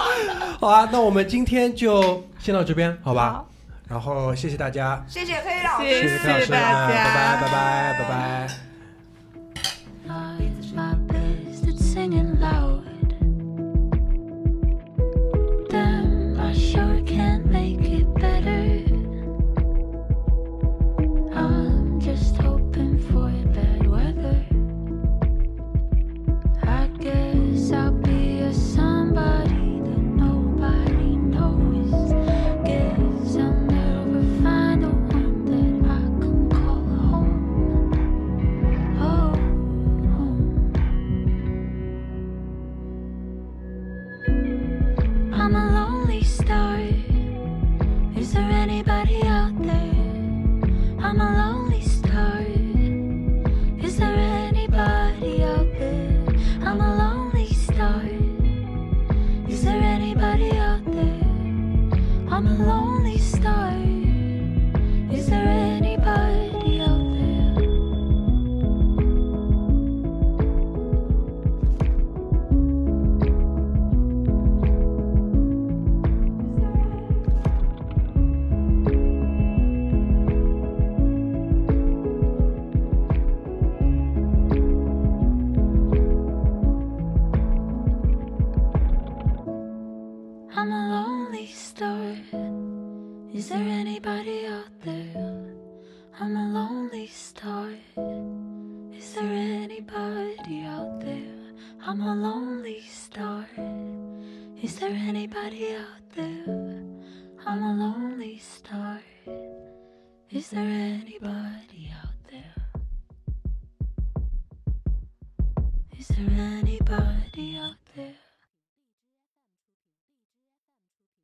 好啊，那我们今天就先到这边，好吧？然后谢谢大家，谢谢黑老师，谢谢谢 K 老师，谢大家拜拜拜拜拜拜。A lonely star. Is there anybody out there? I'm a lonely star. Is there anybody out there? Is there anybody out